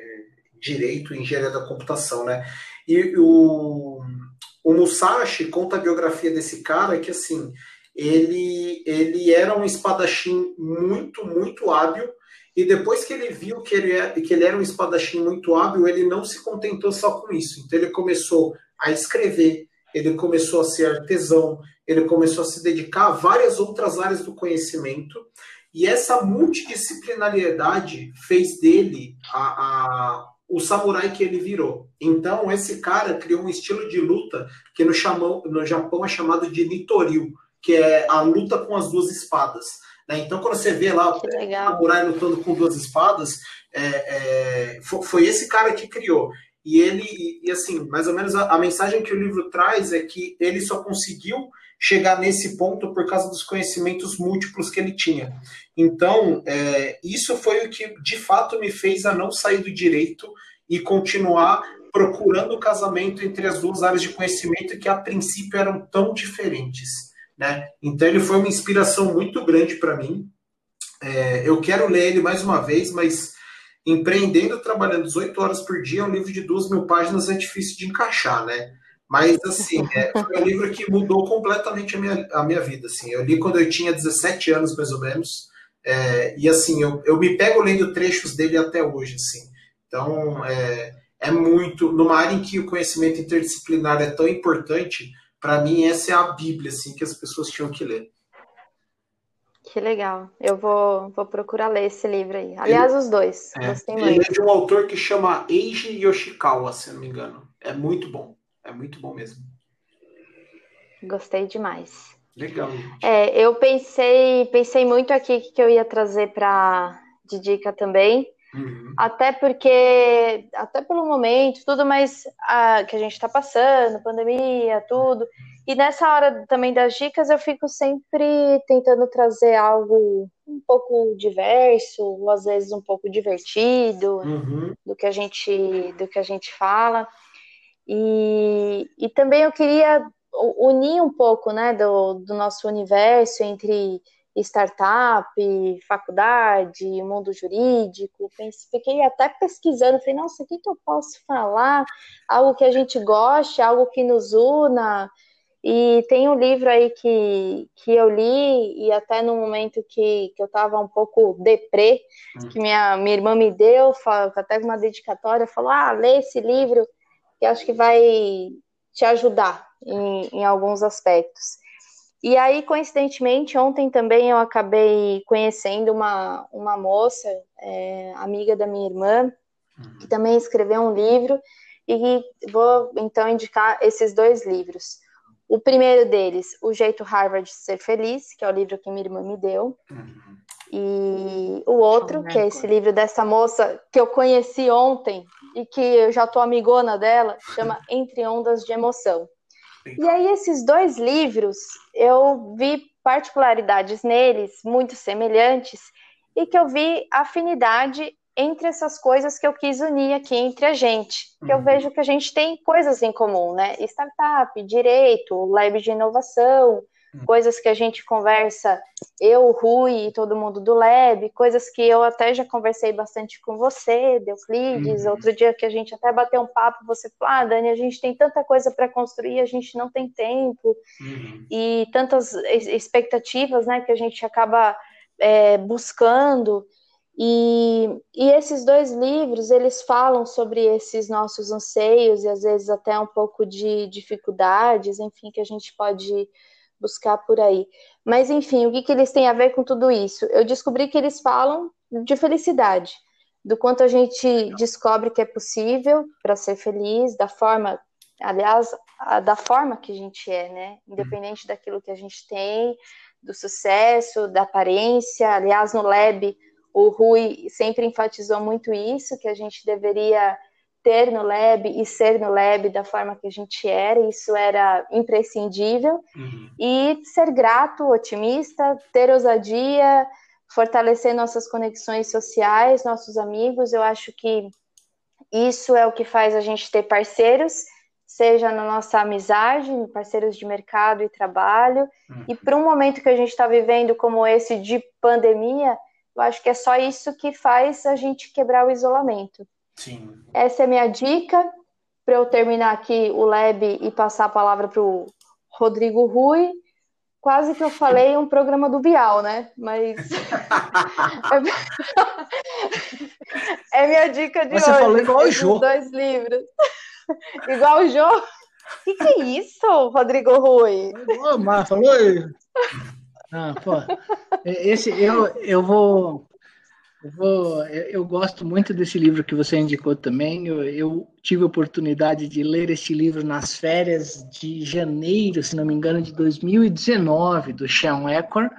direito em engenharia da computação, né? E o, o Musashi conta a biografia desse cara que, assim, ele, ele era um espadachim muito, muito hábil, e depois que ele viu que ele, é, que ele era um espadachim muito hábil, ele não se contentou só com isso. Então ele começou a escrever, ele começou a ser artesão, ele começou a se dedicar a várias outras áreas do conhecimento, e essa multidisciplinariedade fez dele a, a, o samurai que ele virou. Então, esse cara criou um estilo de luta que no, chamão, no Japão é chamado de Nitoryu, que é a luta com as duas espadas. Né? Então, quando você vê lá o samurai lutando com duas espadas, é, é, foi, esse cara que criou. E ele, e, e assim, mais ou menos a, a mensagem que o livro traz é que ele só conseguiu chegar nesse ponto por causa dos conhecimentos múltiplos que ele tinha. Então, é, isso foi o que de fato me fez a não sair do direito e continuar procurando o casamento entre as duas áreas de conhecimento que a princípio eram tão diferentes. Né? Então, ele foi uma inspiração muito grande para mim. É, eu quero ler ele mais uma vez, mas empreendendo, trabalhando 18 horas por dia, um livro de duas mil páginas é difícil de encaixar, né? Mas, assim, é, foi um livro que mudou completamente a minha, a minha vida. Assim. Eu li quando eu tinha 17 anos, mais ou menos. É, e, assim, eu, eu me pego lendo trechos dele até hoje, assim. Então, é, é muito... Numa área em que o conhecimento interdisciplinar é tão importante, para mim, essa é a Bíblia, assim, que as pessoas tinham que ler. Que legal. Eu vou, vou procurar ler esse livro aí. Aliás, ele, os dois. É, ele é de um autor que chama Eiji Yoshikawa, se não me engano. É muito bom. É muito bom mesmo. Gostei demais. Legal. É, eu pensei, pensei muito aqui que eu ia trazer para de dica também. Uhum. Até porque, até pelo momento, tudo mais ah, que a gente está passando, pandemia, tudo. E nessa hora também das dicas, eu fico sempre tentando trazer algo um pouco diverso, ou às vezes um pouco divertido uhum. do que a gente do que a gente fala. E, e também eu queria unir um pouco né, do, do nosso universo entre startup, faculdade, mundo jurídico. Fiquei até pesquisando, falei, nossa, o que, que eu posso falar? Algo que a gente goste, algo que nos una. E tem um livro aí que, que eu li, e até no momento que, que eu estava um pouco deprê, hum. que minha, minha irmã me deu, até uma dedicatória, falou, ah, lê esse livro, que acho que vai te ajudar em, em alguns aspectos. E aí, coincidentemente, ontem também eu acabei conhecendo uma, uma moça, é, amiga da minha irmã, que também escreveu um livro, e vou então indicar esses dois livros. O primeiro deles, O Jeito Harvard de Ser Feliz, que é o livro que minha irmã me deu. E o outro, que é esse livro dessa moça que eu conheci ontem e que eu já tô amigona dela, chama Entre Ondas de Emoção. E aí, esses dois livros, eu vi particularidades neles muito semelhantes e que eu vi afinidade entre essas coisas que eu quis unir aqui entre a gente. Que eu uhum. vejo que a gente tem coisas em comum, né? Startup, direito, lab de inovação, Hum. Coisas que a gente conversa, eu, Rui e todo mundo do Lab, coisas que eu até já conversei bastante com você, Deuclides, uhum. outro dia que a gente até bateu um papo, você falou, ah, Dani, a gente tem tanta coisa para construir, a gente não tem tempo, uhum. e tantas expectativas, né, que a gente acaba é, buscando, e, e, esses dois livros, eles falam sobre esses nossos anseios e às vezes até um pouco de dificuldades, enfim, que a gente pode buscar por aí. Mas, enfim, o que, que eles têm a ver com tudo isso? Eu descobri que eles falam de felicidade, do quanto a gente descobre que é possível para ser feliz, da forma, aliás, da forma que a gente é, né? Independente daquilo que a gente tem, do sucesso, da aparência. Aliás, no Lab, o Rui sempre enfatizou muito isso, que a gente deveria ter no lab e ser no lab da forma que a gente era, isso era imprescindível. Uhum. E ser grato, otimista, ter ousadia, fortalecer nossas conexões sociais, nossos amigos. Eu acho que isso é o que faz a gente ter parceiros, seja na nossa amizade, parceiros de mercado e trabalho. Uhum. E para um momento que a gente está vivendo como esse de pandemia, eu acho que é só isso que faz a gente quebrar o isolamento. Sim. Essa é a minha dica para eu terminar aqui o Lab e passar a palavra para o Rodrigo Rui. Quase que eu falei um programa do Bial, né? Mas. é minha dica de Mas hoje. Você falou igual o Jô. Dois livros. igual o Jô? O que, que, é isso, Rodrigo Rui? Ô, mas falou. Ah, pô. Esse eu, eu vou eu, vou, eu, gosto muito desse livro que você indicou também. Eu, eu, tive a oportunidade de ler este livro nas férias de janeiro, se não me engano, de 2019, do Sean Eckhart,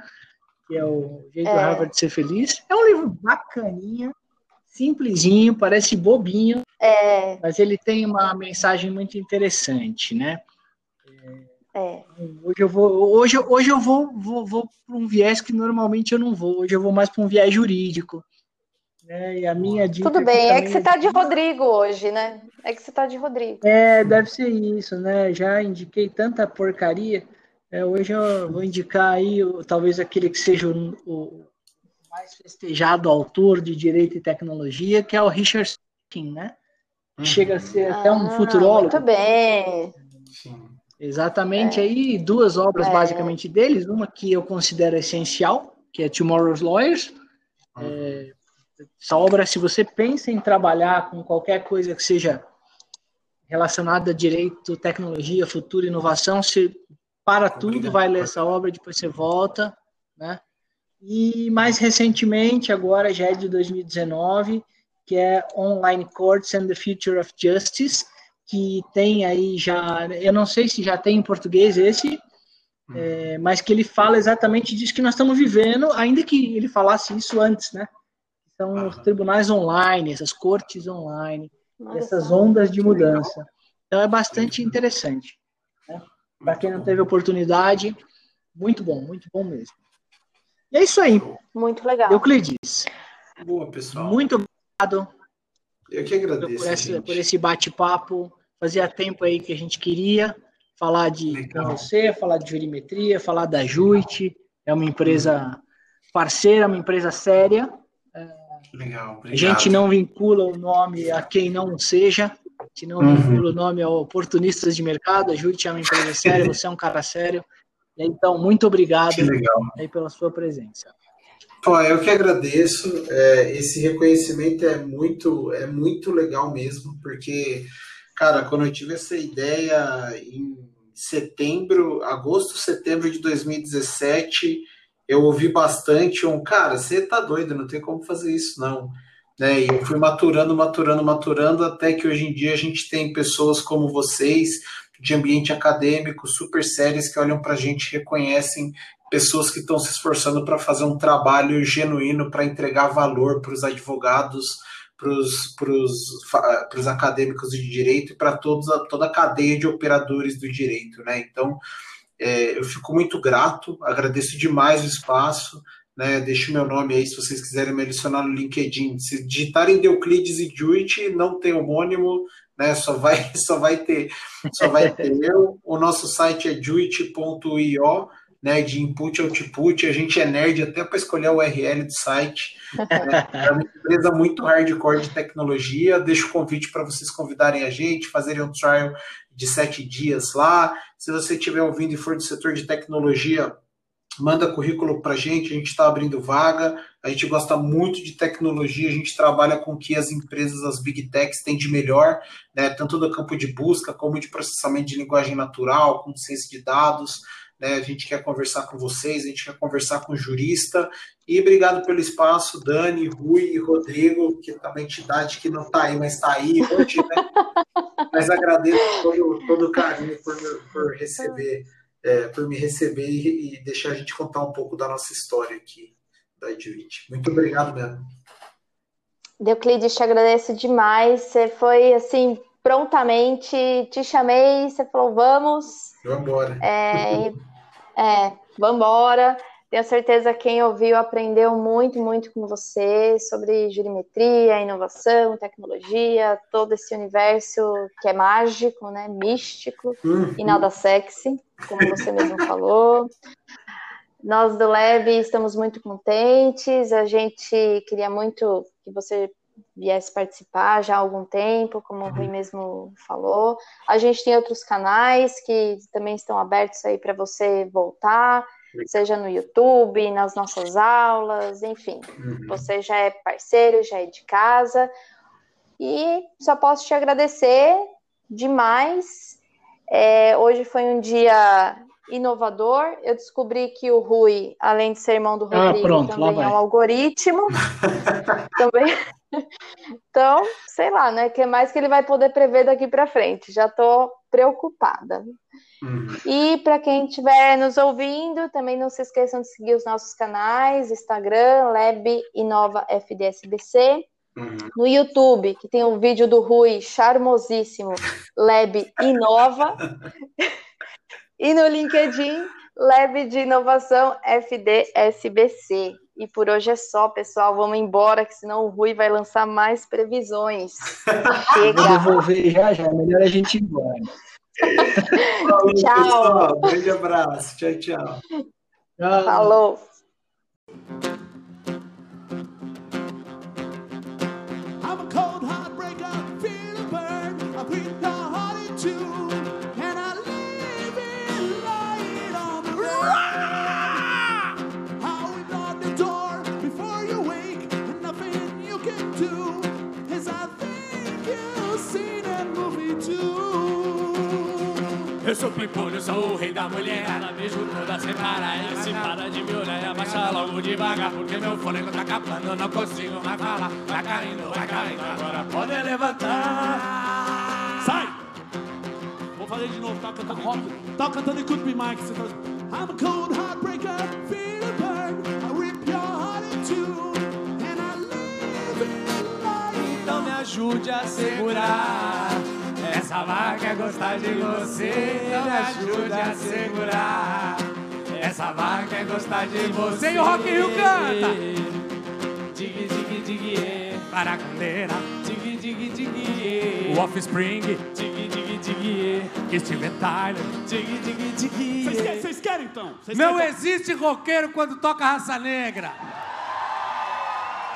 que é o Jeito é. Harvard de Ser Feliz. É um livro bacaninha, simplesinho, parece bobinho, é. mas ele tem uma mensagem muito interessante, né? É. Hoje eu vou, hoje, hoje eu vou, vou, vou para um viés que normalmente eu não vou. Hoje eu vou mais para um viés jurídico. Né? E a minha dica. Tudo bem, é que você está de Rodrigo hoje, né? É que você está de Rodrigo. É, deve ser isso, né? Já indiquei tanta porcaria. É, hoje eu vou indicar aí talvez aquele que seja o, o, mais festejado autor de direito e tecnologia, que é o Richard Stallman, né? Uhum. Chega a ser até um ah, futurólogo. Muito bem. Sim. Exatamente, é. aí duas obras é. basicamente deles, uma que eu considero essencial, que é Tomorrow's Lawyers, uhum. é, essa obra, se você pensa em trabalhar com qualquer coisa que seja relacionada a direito, tecnologia, futuro, inovação, você para tudo, vai ler essa obra, depois você volta, né? E mais recentemente, agora já é de 2019, que é Online Courts and the Future of Justice, que tem aí já, eu não sei se já tem em português esse, hum. é, mas que ele fala exatamente disso que nós estamos vivendo, ainda que ele falasse isso antes, né? são os tribunais online, essas cortes online, essas ondas de mudança. Então é bastante interessante. Né? Para quem não teve oportunidade, muito bom, muito bom mesmo. E é isso aí. Muito legal. Euclides. Boa, pessoal. Muito obrigado. Eu que agradeço. Por, essa, por esse bate-papo. Fazia tempo aí que a gente queria falar de com você, falar de jurimetria, falar da Juit. É uma empresa parceira, uma empresa séria. Legal, obrigado. A gente não vincula o nome a quem não seja, a gente não uhum. vincula o nome a oportunistas de mercado, a Júlia é uma empresa séria, você é um cara sério. Então, muito obrigado aí pela sua presença. Ó, eu que agradeço. É, esse reconhecimento é muito, é muito legal mesmo, porque, cara, quando eu tive essa ideia em setembro, agosto, setembro de 2017, eu ouvi bastante um, cara, você tá doido, não tem como fazer isso, não. Né? E eu fui maturando, maturando, maturando, até que hoje em dia a gente tem pessoas como vocês, de ambiente acadêmico, super sérias, que olham para a gente reconhecem pessoas que estão se esforçando para fazer um trabalho genuíno, para entregar valor para os advogados, para os acadêmicos de direito e para toda a cadeia de operadores do direito. Né? Então, é, eu fico muito grato, agradeço demais o espaço. Né, deixo meu nome aí se vocês quiserem me adicionar no LinkedIn. Se digitarem Deuclides e Juit, não tem homônimo, né? Só vai, só vai ter, só vai ter eu. O nosso site é juit.io né, de input output, a gente é nerd até para escolher o URL do site. Né? É uma empresa muito hardcore de tecnologia. Deixo o convite para vocês convidarem a gente, fazerem um trial de sete dias lá. Se você estiver ouvindo e for do setor de tecnologia, manda currículo para a gente, a gente está abrindo vaga, a gente gosta muito de tecnologia, a gente trabalha com o que as empresas, as big techs têm de melhor, né, tanto do campo de busca como de processamento de linguagem natural, com ciência de dados, né? A gente quer conversar com vocês, a gente quer conversar com o jurista. E obrigado pelo espaço, Dani, Rui e Rodrigo, que tá uma entidade que não está aí, mas está aí hoje, né? mas agradeço todo, todo o carinho por, por receber, é, por me receber e, e, deixar a gente contar um pouco da nossa história aqui da Edwit. Muito obrigado mesmo. Deuclides, te agradeço demais. Você foi assim prontamente, te chamei, você falou vamos. Vamos embora. É, é, vambora. Tenho certeza que quem ouviu aprendeu muito, muito com você sobre jurimetria, inovação, tecnologia, todo esse universo que é mágico, né, místico uhum. e nada sexy, como você mesmo falou. Nós do Lab estamos muito contentes, a gente queria muito que você viesse participar já há algum tempo, como o Rui uhum. mesmo falou. A gente tem outros canais que também estão abertos aí para você voltar, seja no YouTube, nas nossas aulas, enfim. Uhum. Você já é parceiro, já é de casa. E só posso te agradecer demais. É, hoje foi um dia inovador. Eu descobri que o Rui, além de ser irmão do ah, Rodrigo, ah, pronto, também é um algoritmo. também. Então, sei lá, né? O que mais que ele vai poder prever daqui para frente? Já estou preocupada. Uhum. E para quem estiver nos ouvindo, também não se esqueçam de seguir os nossos canais, Instagram, Lab Inova FDSBC. Uhum. No YouTube, que tem um vídeo do Rui charmosíssimo, Lab Inova. e no LinkedIn, Lab de Inovação FDSBC. E por hoje é só, pessoal. Vamos embora, que senão o Rui vai lançar mais previsões. Chega. Vou devolver já, já. Melhor a gente ir embora. tchau. Pessoal. Grande abraço. Tchau, tchau. tchau. Falou. Eu sou o rei da mulher. Ela beijo toda semana. E se para de me olhar, abaixa logo devagar. Porque meu fôlego tá acabando, eu não consigo mais falar. Vai caindo, vai caindo, agora pode levantar. Sai! Vou fazer de novo, tá cantando rock. Tá cantando em Could Be Mike. Você tá... I'm a cold heartbreaker, feel burn. I rip your heart in two. And I live in. Então me ajude a segurar. Essa vaca gostar de você, me ajude a segurar. Essa vaca é gostar de você. E o Rock Rio canta. Dig, dig, dig, para a candeira. Dig, dig, dig, o Offspring. Dig, dig, dig, Steven Tyler. Dig, dig, dig. Vocês querem, vocês querem então? Vocês Não querem, existe roqueiro quando toca raça negra.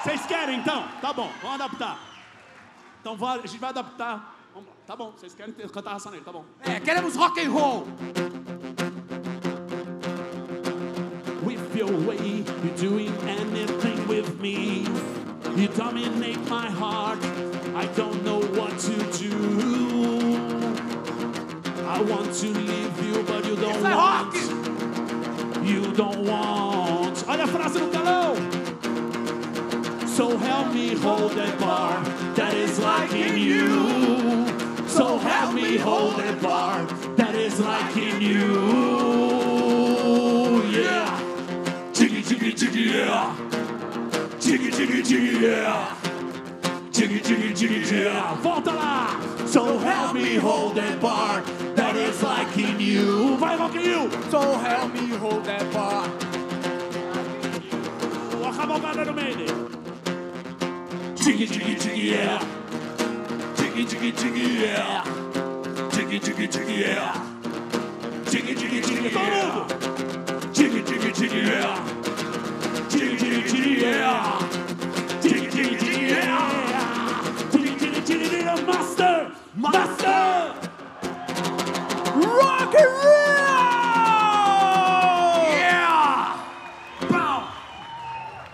Vocês querem então? Tá bom, vamos adaptar. Então a gente vai adaptar Tá bom, vocês querem cantar raça negra, tá bom. É, queremos rock and roll. With your way, you're doing anything with me. You dominate my heart. I don't know what to do. I want to leave you, but you don't Isso é want. rock! You don't want. Olha a frase no telão. So help me hold that bar that is like in you. Help me hold that bar that is like in you. Yeah. Jiggy, jiggy, jiggy, yeah. Jiggy, jiggy, jiggy, yeah. Jiggy, jiggy, jiggy, yeah. Volta lá. So help me hold that bar that is like in you. Vai, Rock you. So help me hold that bar. A cavalgada no meio. Jiggy, jiggy, jiggy, yeah. Jiggy, jiggy, jiggy, yeah. Jiggy, jiggy, jiggy, yeah. Jiggy, jiggy, jiggy, yeah. Jiggy, jiggy, jiggy, yeah. Jiggy, jiggy, jiggy, yeah. Jiggy, jiggy, jiggy, yeah. Jiggy, jiggy, jiggy, yeah. Master, master. Rock and